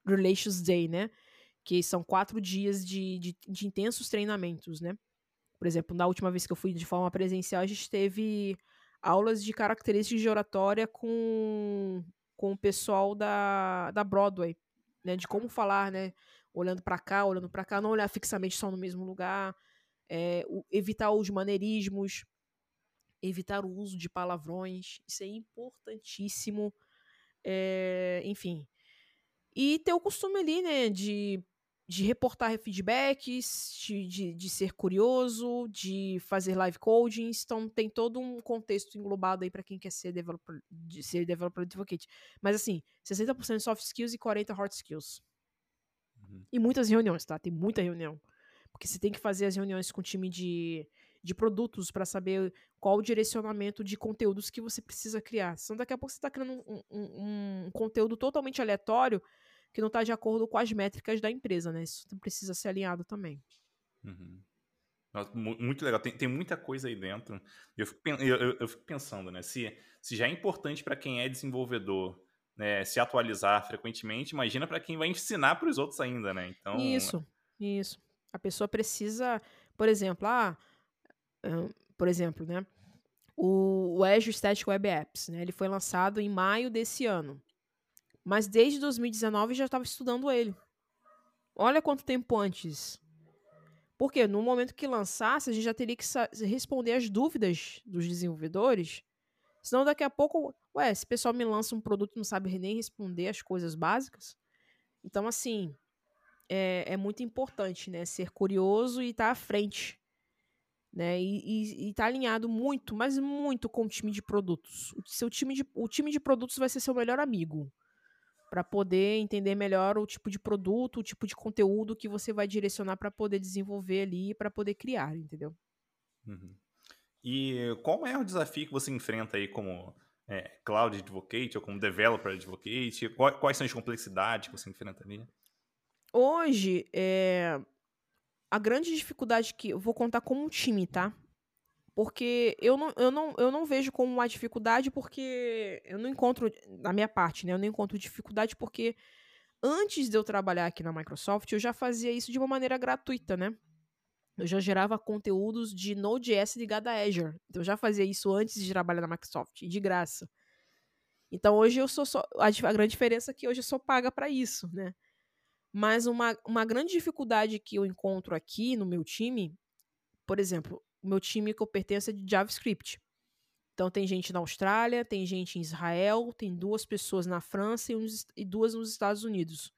Relations Day, né? Que são quatro dias de, de, de, intensos treinamentos, né? Por exemplo, na última vez que eu fui de forma presencial, a gente teve aulas de características de oratória com, com o pessoal da, da Broadway, né? De como falar, né? Olhando para cá, olhando para cá, não olhar fixamente só no mesmo lugar, é, o, evitar os maneirismos, evitar o uso de palavrões, isso é importantíssimo, é, enfim. E ter o costume ali, né, de de reportar feedbacks, de, de, de, ser curioso, de fazer live coding. Então, tem todo um contexto englobado aí para quem quer ser developer, de ser developer advocate. Mas, assim, 60% soft skills e 40% hard skills. Uhum. E muitas reuniões, tá? Tem muita reunião. Porque você tem que fazer as reuniões com o time de, de produtos para saber qual o direcionamento de conteúdos que você precisa criar. Senão, daqui a pouco você está criando um, um, um conteúdo totalmente aleatório que não está de acordo com as métricas da empresa, né? Isso precisa ser alinhado também. Uhum. muito legal, tem, tem muita coisa aí dentro. Eu fico, eu, eu, eu fico pensando, né? Se, se já é importante para quem é desenvolvedor né, se atualizar frequentemente, imagina para quem vai ensinar para os outros ainda, né? Então, isso, isso. A pessoa precisa, por exemplo, ah, por exemplo, né? O, o Azure Static Web Apps, né? Ele foi lançado em maio desse ano. Mas desde 2019 já estava estudando ele. Olha quanto tempo antes. Porque no momento que lançasse, a gente já teria que responder as dúvidas dos desenvolvedores. Senão daqui a pouco, ué, se o pessoal me lança um produto e não sabe nem responder as coisas básicas. Então, assim, é, é muito importante, né? Ser curioso e estar tá à frente. Né? E estar tá alinhado muito, mas muito com o time de produtos. O seu time de, o time de produtos vai ser seu melhor amigo para poder entender melhor o tipo de produto, o tipo de conteúdo que você vai direcionar para poder desenvolver ali, para poder criar, entendeu? Uhum. E qual é o desafio que você enfrenta aí como é, Cloud Advocate ou como Developer Advocate? Quais são as complexidades que você enfrenta ali? Hoje, é, a grande dificuldade que eu vou contar como um time, tá? Porque eu não, eu, não, eu não vejo como uma dificuldade, porque eu não encontro, na minha parte, né? Eu não encontro dificuldade porque antes de eu trabalhar aqui na Microsoft, eu já fazia isso de uma maneira gratuita, né? Eu já gerava conteúdos de Node.js ligado a Azure. Então eu já fazia isso antes de trabalhar na Microsoft, de graça. Então hoje eu sou só. A, grande diferença é que hoje eu sou paga para isso, né? Mas uma, uma grande dificuldade que eu encontro aqui no meu time, por exemplo, o meu time que eu pertenço é de JavaScript. Então tem gente na Austrália, tem gente em Israel, tem duas pessoas na França e, uns, e duas nos Estados Unidos.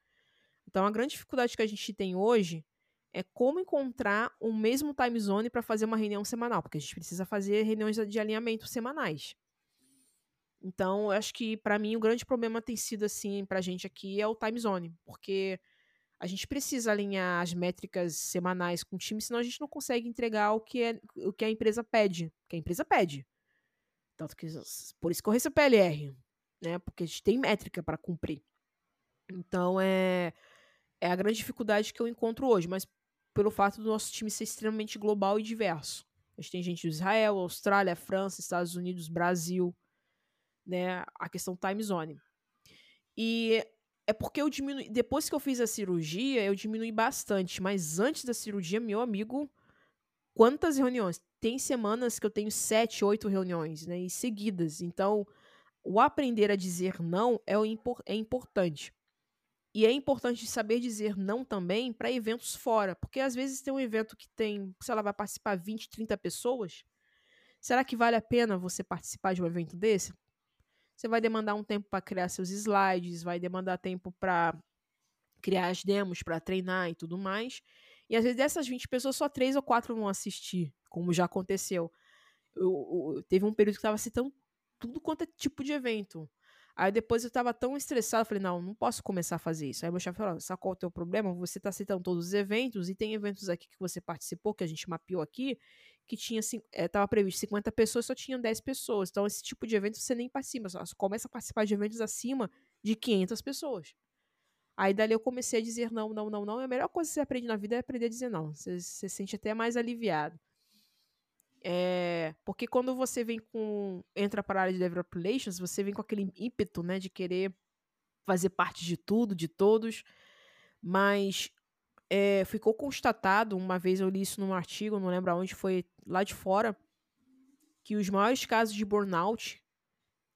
Então a grande dificuldade que a gente tem hoje é como encontrar o mesmo time zone para fazer uma reunião semanal, porque a gente precisa fazer reuniões de alinhamento semanais. Então, eu acho que para mim o grande problema tem sido assim para a gente aqui é o time zone, porque a gente precisa alinhar as métricas semanais com o time, senão a gente não consegue entregar o que, é, o que a empresa pede. que a empresa pede. Tanto que, por isso que eu recebo PLR, né? Porque a gente tem métrica para cumprir. Então, é, é a grande dificuldade que eu encontro hoje, mas pelo fato do nosso time ser extremamente global e diverso. A gente tem gente do Israel, Austrália, França, Estados Unidos, Brasil, né? A questão time zone. E é porque eu diminui. Depois que eu fiz a cirurgia, eu diminui bastante. Mas antes da cirurgia, meu amigo, quantas reuniões? Tem semanas que eu tenho sete, oito reuniões, né? E seguidas. Então, o aprender a dizer não é, impor é importante. E é importante saber dizer não também para eventos fora. Porque às vezes tem um evento que tem, sei lá, vai participar 20, 30 pessoas. Será que vale a pena você participar de um evento desse? Você vai demandar um tempo para criar seus slides, vai demandar tempo para criar as demos, para treinar e tudo mais. E às vezes dessas 20 pessoas, só três ou quatro vão assistir, como já aconteceu. Eu, eu, teve um período que estava citando tudo quanto é tipo de evento. Aí depois eu tava tão estressado, falei, não, não posso começar a fazer isso. Aí meu chefe falou, sabe qual é o teu problema? Você tá citando todos os eventos e tem eventos aqui que você participou, que a gente mapeou aqui, que tinha, é, tava previsto 50 pessoas, só tinham 10 pessoas. Então esse tipo de evento você nem participa, só começa a participar de eventos acima de 500 pessoas. Aí dali eu comecei a dizer não, não, não, não. E a melhor coisa que você aprende na vida é aprender a dizer não. Você se sente até mais aliviado. É, porque quando você vem com. entra para a área de developer relations, você vem com aquele ímpeto, né, de querer fazer parte de tudo, de todos. Mas é, ficou constatado, uma vez eu li isso num artigo, não lembro aonde, foi lá de fora, que os maiores casos de burnout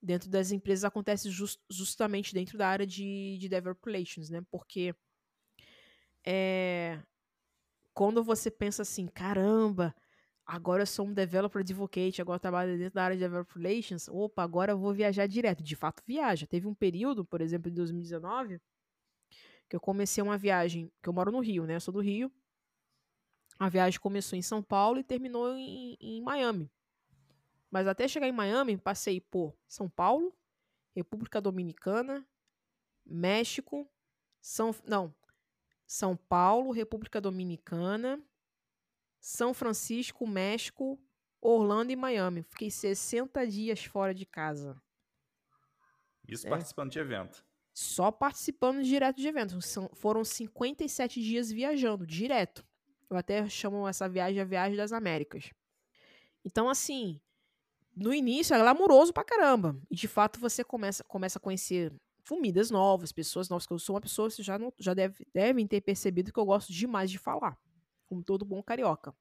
dentro das empresas acontecem just, justamente dentro da área de, de relations, né? Porque é, quando você pensa assim, caramba, agora eu sou um developer advocate, agora eu trabalho dentro da área de developer relations, opa, agora eu vou viajar direto. De fato, viaja. Teve um período, por exemplo, em 2019, que eu comecei uma viagem, que eu moro no Rio, né? Eu sou do Rio. A viagem começou em São Paulo e terminou em, em Miami. Mas até chegar em Miami, passei por São Paulo, República Dominicana, México, São não, São Paulo, República Dominicana, São Francisco, México, Orlando e Miami. Fiquei 60 dias fora de casa. Isso é. participando de evento. Só participando direto de evento. São, foram 57 dias viajando, direto. Eu até chamo essa viagem a Viagem das Américas. Então, assim, no início é glamouroso pra caramba. E de fato você começa, começa a conhecer comidas novas, pessoas novas, que eu sou uma pessoa que já, não, já deve, devem ter percebido que eu gosto demais de falar, como todo bom carioca.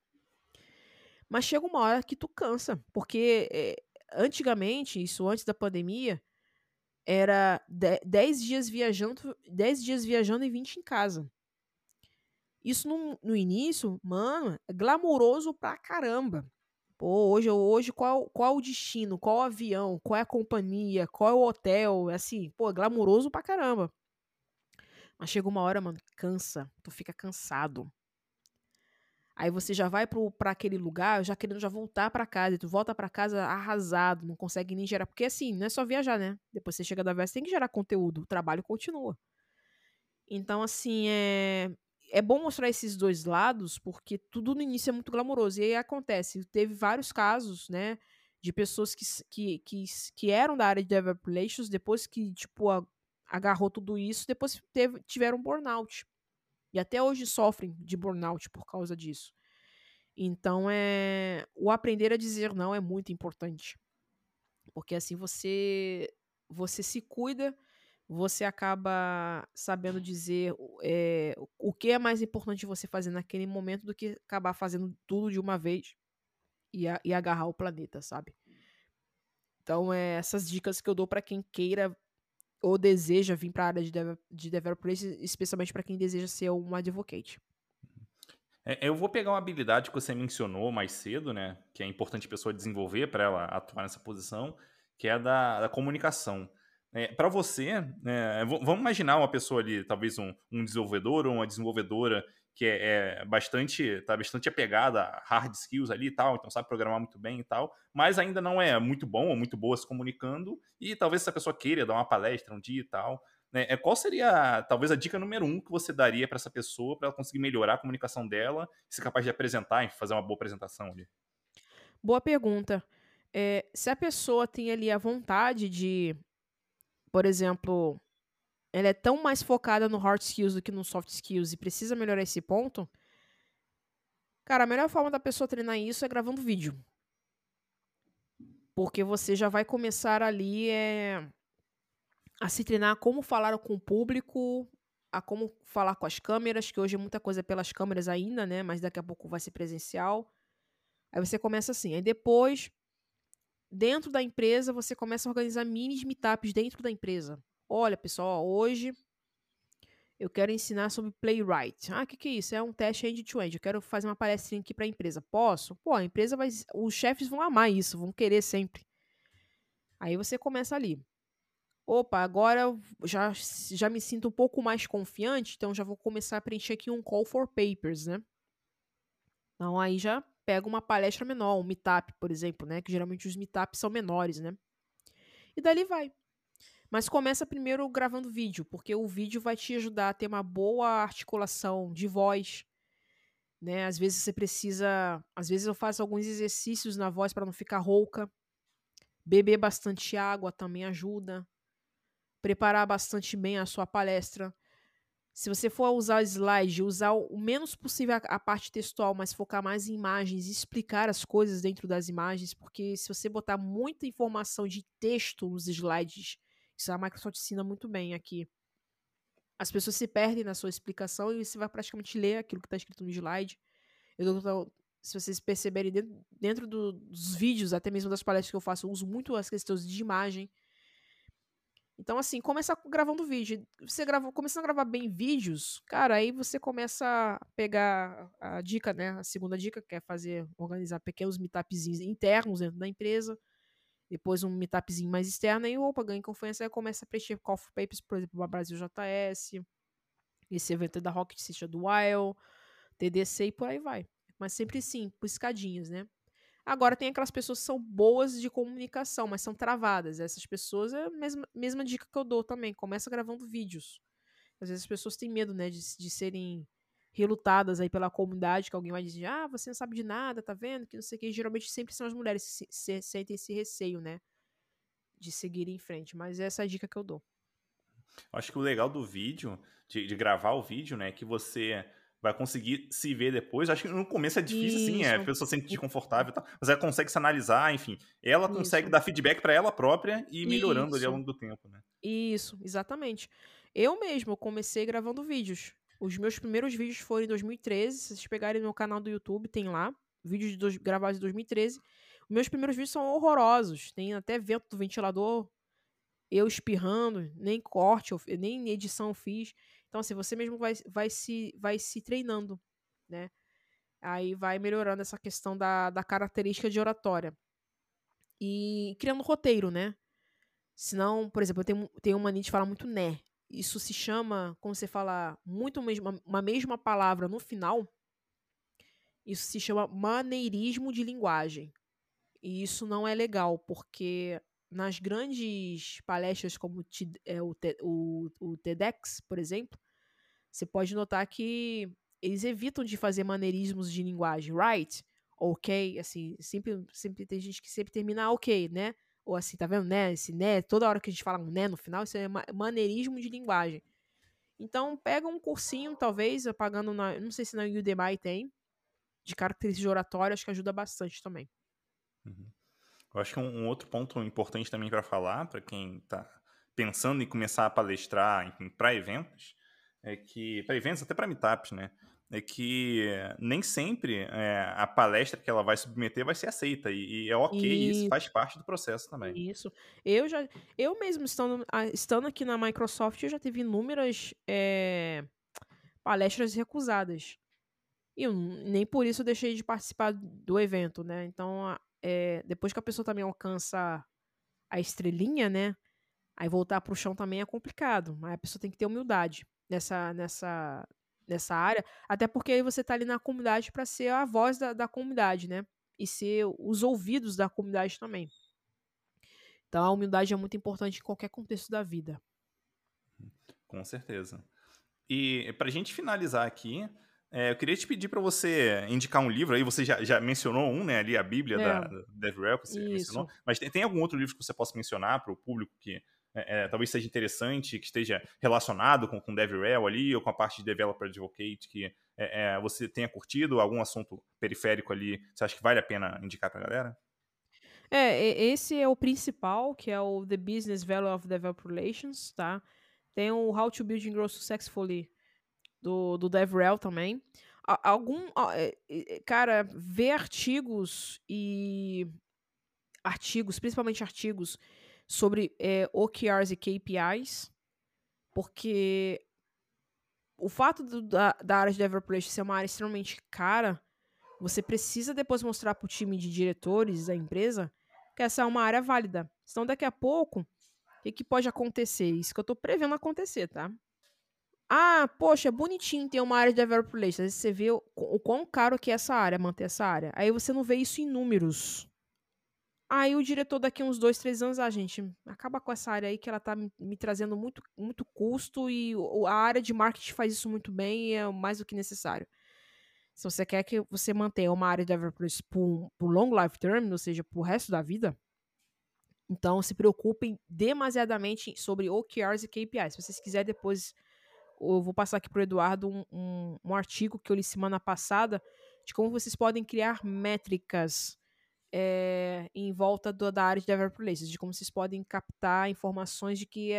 Mas chega uma hora que tu cansa, porque é, antigamente, isso antes da pandemia, era 10 dias viajando, 10 dias viajando e 20 em casa. Isso no, no início, mano, é glamouroso pra caramba. Pô, hoje, hoje qual, qual o destino, qual o avião, qual é a companhia, qual é o hotel, é assim, pô, glamouroso pra caramba. Mas chega uma hora, mano, cansa, tu fica cansado. Aí você já vai para aquele lugar, já querendo já voltar para casa, e tu volta para casa arrasado, não consegue nem gerar, porque assim, não é só viajar, né? Depois você chega da viagem, tem que gerar conteúdo, o trabalho continua. Então, assim, é é bom mostrar esses dois lados, porque tudo no início é muito glamouroso. E aí acontece, teve vários casos, né, de pessoas que, que, que, que eram da área de developer relations, depois que, tipo, agarrou tudo isso, depois teve, tiveram burnout. E até hoje sofrem de burnout por causa disso. Então, é o aprender a dizer não é muito importante. Porque assim você você se cuida você acaba sabendo dizer é, o que é mais importante você fazer naquele momento do que acabar fazendo tudo de uma vez e, a, e agarrar o planeta, sabe? Então, é essas dicas que eu dou para quem queira ou deseja vir para a área de, dev, de developer, especialmente para quem deseja ser um advocate. É, eu vou pegar uma habilidade que você mencionou mais cedo, né? Que é importante a pessoa desenvolver para ela atuar nessa posição, que é a da, da comunicação. É, para você, é, vamos imaginar uma pessoa ali, talvez um, um desenvolvedor ou uma desenvolvedora que é, é, bastante, tá bastante apegada a hard skills ali e tal, então sabe programar muito bem e tal, mas ainda não é muito bom ou muito boa se comunicando, e talvez essa pessoa queira dar uma palestra um dia e tal. Né? É, qual seria, talvez, a dica número um que você daria para essa pessoa para ela conseguir melhorar a comunicação dela, ser capaz de apresentar e fazer uma boa apresentação ali? Boa pergunta. É, se a pessoa tem ali a vontade de por exemplo, ela é tão mais focada no hard skills do que no soft skills e precisa melhorar esse ponto, cara, a melhor forma da pessoa treinar isso é gravando vídeo. Porque você já vai começar ali é, a se treinar como falar com o público, a como falar com as câmeras, que hoje é muita coisa pelas câmeras ainda, né? Mas daqui a pouco vai ser presencial. Aí você começa assim. Aí depois dentro da empresa, você começa a organizar mini meetups dentro da empresa. Olha, pessoal, hoje eu quero ensinar sobre Playwright. Ah, o que, que é isso? É um teste end-to-end. -end. Eu quero fazer uma palestrinha aqui para a empresa. Posso? Pô, a empresa vai. Os chefes vão amar isso, vão querer sempre. Aí você começa ali. Opa, agora já, já me sinto um pouco mais confiante, então já vou começar a preencher aqui um call for papers, né? Então aí já pega uma palestra menor, um meetup, por exemplo, né? Que geralmente os meetups são menores, né? E dali vai. Mas começa primeiro gravando vídeo, porque o vídeo vai te ajudar a ter uma boa articulação de voz, né? Às vezes você precisa, às vezes eu faço alguns exercícios na voz para não ficar rouca. Beber bastante água também ajuda. Preparar bastante bem a sua palestra. Se você for usar slide, usar o menos possível a, parte textual, mas focar mais em imagens, explicar as coisas dentro das imagens, porque se você botar muita informação de texto nos slides, isso a Microsoft ensina muito bem aqui. As pessoas se perdem na sua explicação e você vai praticamente ler aquilo que está escrito no slide. Eu, se vocês perceberem, dentro, dentro do, dos vídeos, até mesmo das palestras que eu faço, eu uso muito as questões de imagem então, assim, começar gravando vídeo. Você grava, começando a gravar bem vídeos, cara, aí você começa a pegar a dica, né? A segunda dica, que é fazer, organizar pequenos meetupzinhos internos dentro da empresa. Depois um meetupzinho mais externo, aí, opa, ganha confiança, aí começa a preencher for papers, por exemplo, para Brasil JS. Esse evento é da Rocket City do Wild, TDC e por aí vai. Mas sempre sim, piscadinhas, né? Agora tem aquelas pessoas que são boas de comunicação, mas são travadas. Essas pessoas é a mesma, mesma dica que eu dou também. Começa gravando vídeos. Às vezes as pessoas têm medo, né, de, de serem relutadas aí pela comunidade, que alguém vai dizer, ah, você não sabe de nada, tá vendo? Que não sei o que. Geralmente sempre são as mulheres que se, se, sentem esse receio, né? De seguir em frente. Mas essa é a dica que eu dou. Acho que o legal do vídeo, de, de gravar o vídeo, né, é que você vai conseguir se ver depois. Acho que no começo é difícil, Isso. assim, é, a pessoa se sentir confortável e tal, mas ela consegue se analisar, enfim. Ela Isso. consegue dar feedback para ela própria e ir melhorando Isso. ali ao longo do tempo, né? Isso, exatamente. Eu mesmo comecei gravando vídeos. Os meus primeiros vídeos foram em 2013. Se vocês pegarem no meu canal do YouTube, tem lá. Vídeos de dois, gravados em 2013. Os meus primeiros vídeos são horrorosos. Tem até vento do ventilador, eu espirrando, nem corte, nem edição fiz. Então, assim, você mesmo vai, vai, se, vai se treinando, né? Aí vai melhorando essa questão da, da característica de oratória. E criando roteiro, né? Senão, por exemplo, eu tenho, tenho uma mania de falar muito né. Isso se chama, como você fala muito mesma, uma mesma palavra no final, isso se chama maneirismo de linguagem. E isso não é legal, porque nas grandes palestras como é, o, TEDx, por exemplo, você pode notar que eles evitam de fazer maneirismos de linguagem, right? Ok, assim, sempre, sempre tem gente que sempre termina ok, né? Ou assim, tá vendo, né? Esse né, toda hora que a gente fala um né no final, isso é maneirismo de linguagem. Então, pega um cursinho, talvez, pagando na. Não sei se na Udemy tem, de características de oratório, acho que ajuda bastante também. Uhum. Eu acho que um, um outro ponto importante também para falar, para quem está pensando em começar a palestrar para eventos, é que para eventos, até para meetups, né? É que nem sempre é, a palestra que ela vai submeter vai ser aceita. E, e é ok, isso. isso faz parte do processo também. Isso. Eu já. Eu mesmo estando, estando aqui na Microsoft, eu já tive inúmeras é, palestras recusadas. E eu, nem por isso eu deixei de participar do evento, né? Então, é, depois que a pessoa também alcança a estrelinha, né? Aí voltar para o chão também é complicado. Mas a pessoa tem que ter humildade nessa, nessa, nessa área, até porque aí você está ali na comunidade para ser a voz da, da comunidade, né? E ser os ouvidos da comunidade também. Então a humildade é muito importante em qualquer contexto da vida. Com certeza. E para a gente finalizar aqui, é, eu queria te pedir para você indicar um livro aí. Você já, já mencionou um, né? Ali a Bíblia é. da, da Devrel, que você Isso. mencionou. Mas tem, tem, algum outro livro que você possa mencionar para o público que é, é, talvez seja interessante, que esteja relacionado com, com DevRel ali, ou com a parte de Developer Advocate, que é, é, você tenha curtido, algum assunto periférico ali, você acha que vale a pena indicar para a galera? É, esse é o principal, que é o The Business Value of Developer Relations, tá? Tem o How to Build and Grow Successfully do, do DevRel também. Algum, é, cara, ver artigos e artigos, principalmente artigos sobre é, OKRs e KPIs, porque o fato do, da, da, área de developer ser uma área extremamente cara, você precisa depois mostrar para o time de diretores da empresa que essa é uma área válida. Senão, daqui a pouco, o que, que pode acontecer? Isso que eu estou prevendo acontecer, tá? Ah, poxa, é bonitinho ter uma área de developer. Às vezes você vê o, o quão caro que é essa área, manter essa área. Aí você não vê isso em números. Aí o diretor daqui uns dois, três anos, ah, gente, acaba com essa área aí que ela tá me, me trazendo muito, muito custo e a área de marketing faz isso muito bem e é mais do que necessário. Se você quer que você mantenha uma área de developers por, por long life term, ou seja, pro resto da vida, então se preocupem demasiadamente sobre OKRs e KPIs. Se vocês quiserem depois, eu vou passar aqui pro Eduardo um, um, um artigo que eu li semana passada de como vocês podem criar métricas é, em volta do, da área de Developer Relations, de como vocês podem captar informações de que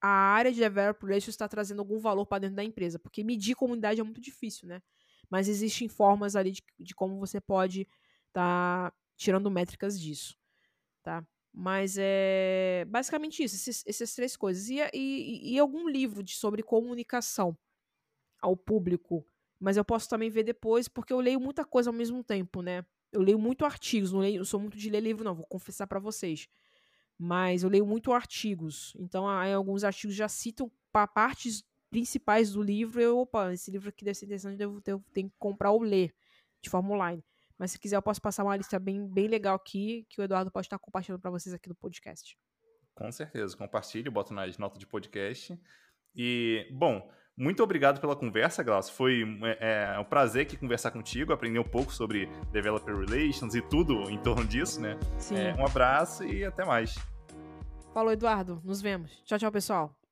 a área de Developer Relations está trazendo algum valor para dentro da empresa, porque medir comunidade é muito difícil, né? Mas existem formas ali de, de como você pode estar tá tirando métricas disso, tá? Mas é basicamente isso, esses, essas três coisas. E, e, e algum livro de, sobre comunicação ao público, mas eu posso também ver depois, porque eu leio muita coisa ao mesmo tempo, né? Eu leio muito artigos, não leio, sou muito de ler livro, não, vou confessar para vocês. Mas eu leio muito artigos. Então, aí, alguns artigos já citam partes principais do livro, eu, opa, esse livro aqui deve ser interessante, eu tenho, que comprar ou ler de forma online. Mas se quiser, eu posso passar uma lista bem, bem legal aqui, que o Eduardo pode estar compartilhando para vocês aqui no podcast. Com certeza, compartilhe, boto nas notas de podcast. E, bom, muito obrigado pela conversa, Glaucio. Foi é, é, um prazer aqui conversar contigo, aprender um pouco sobre Developer Relations e tudo em torno disso, né? Sim. É, um abraço e até mais. Falou, Eduardo. Nos vemos. Tchau, tchau, pessoal.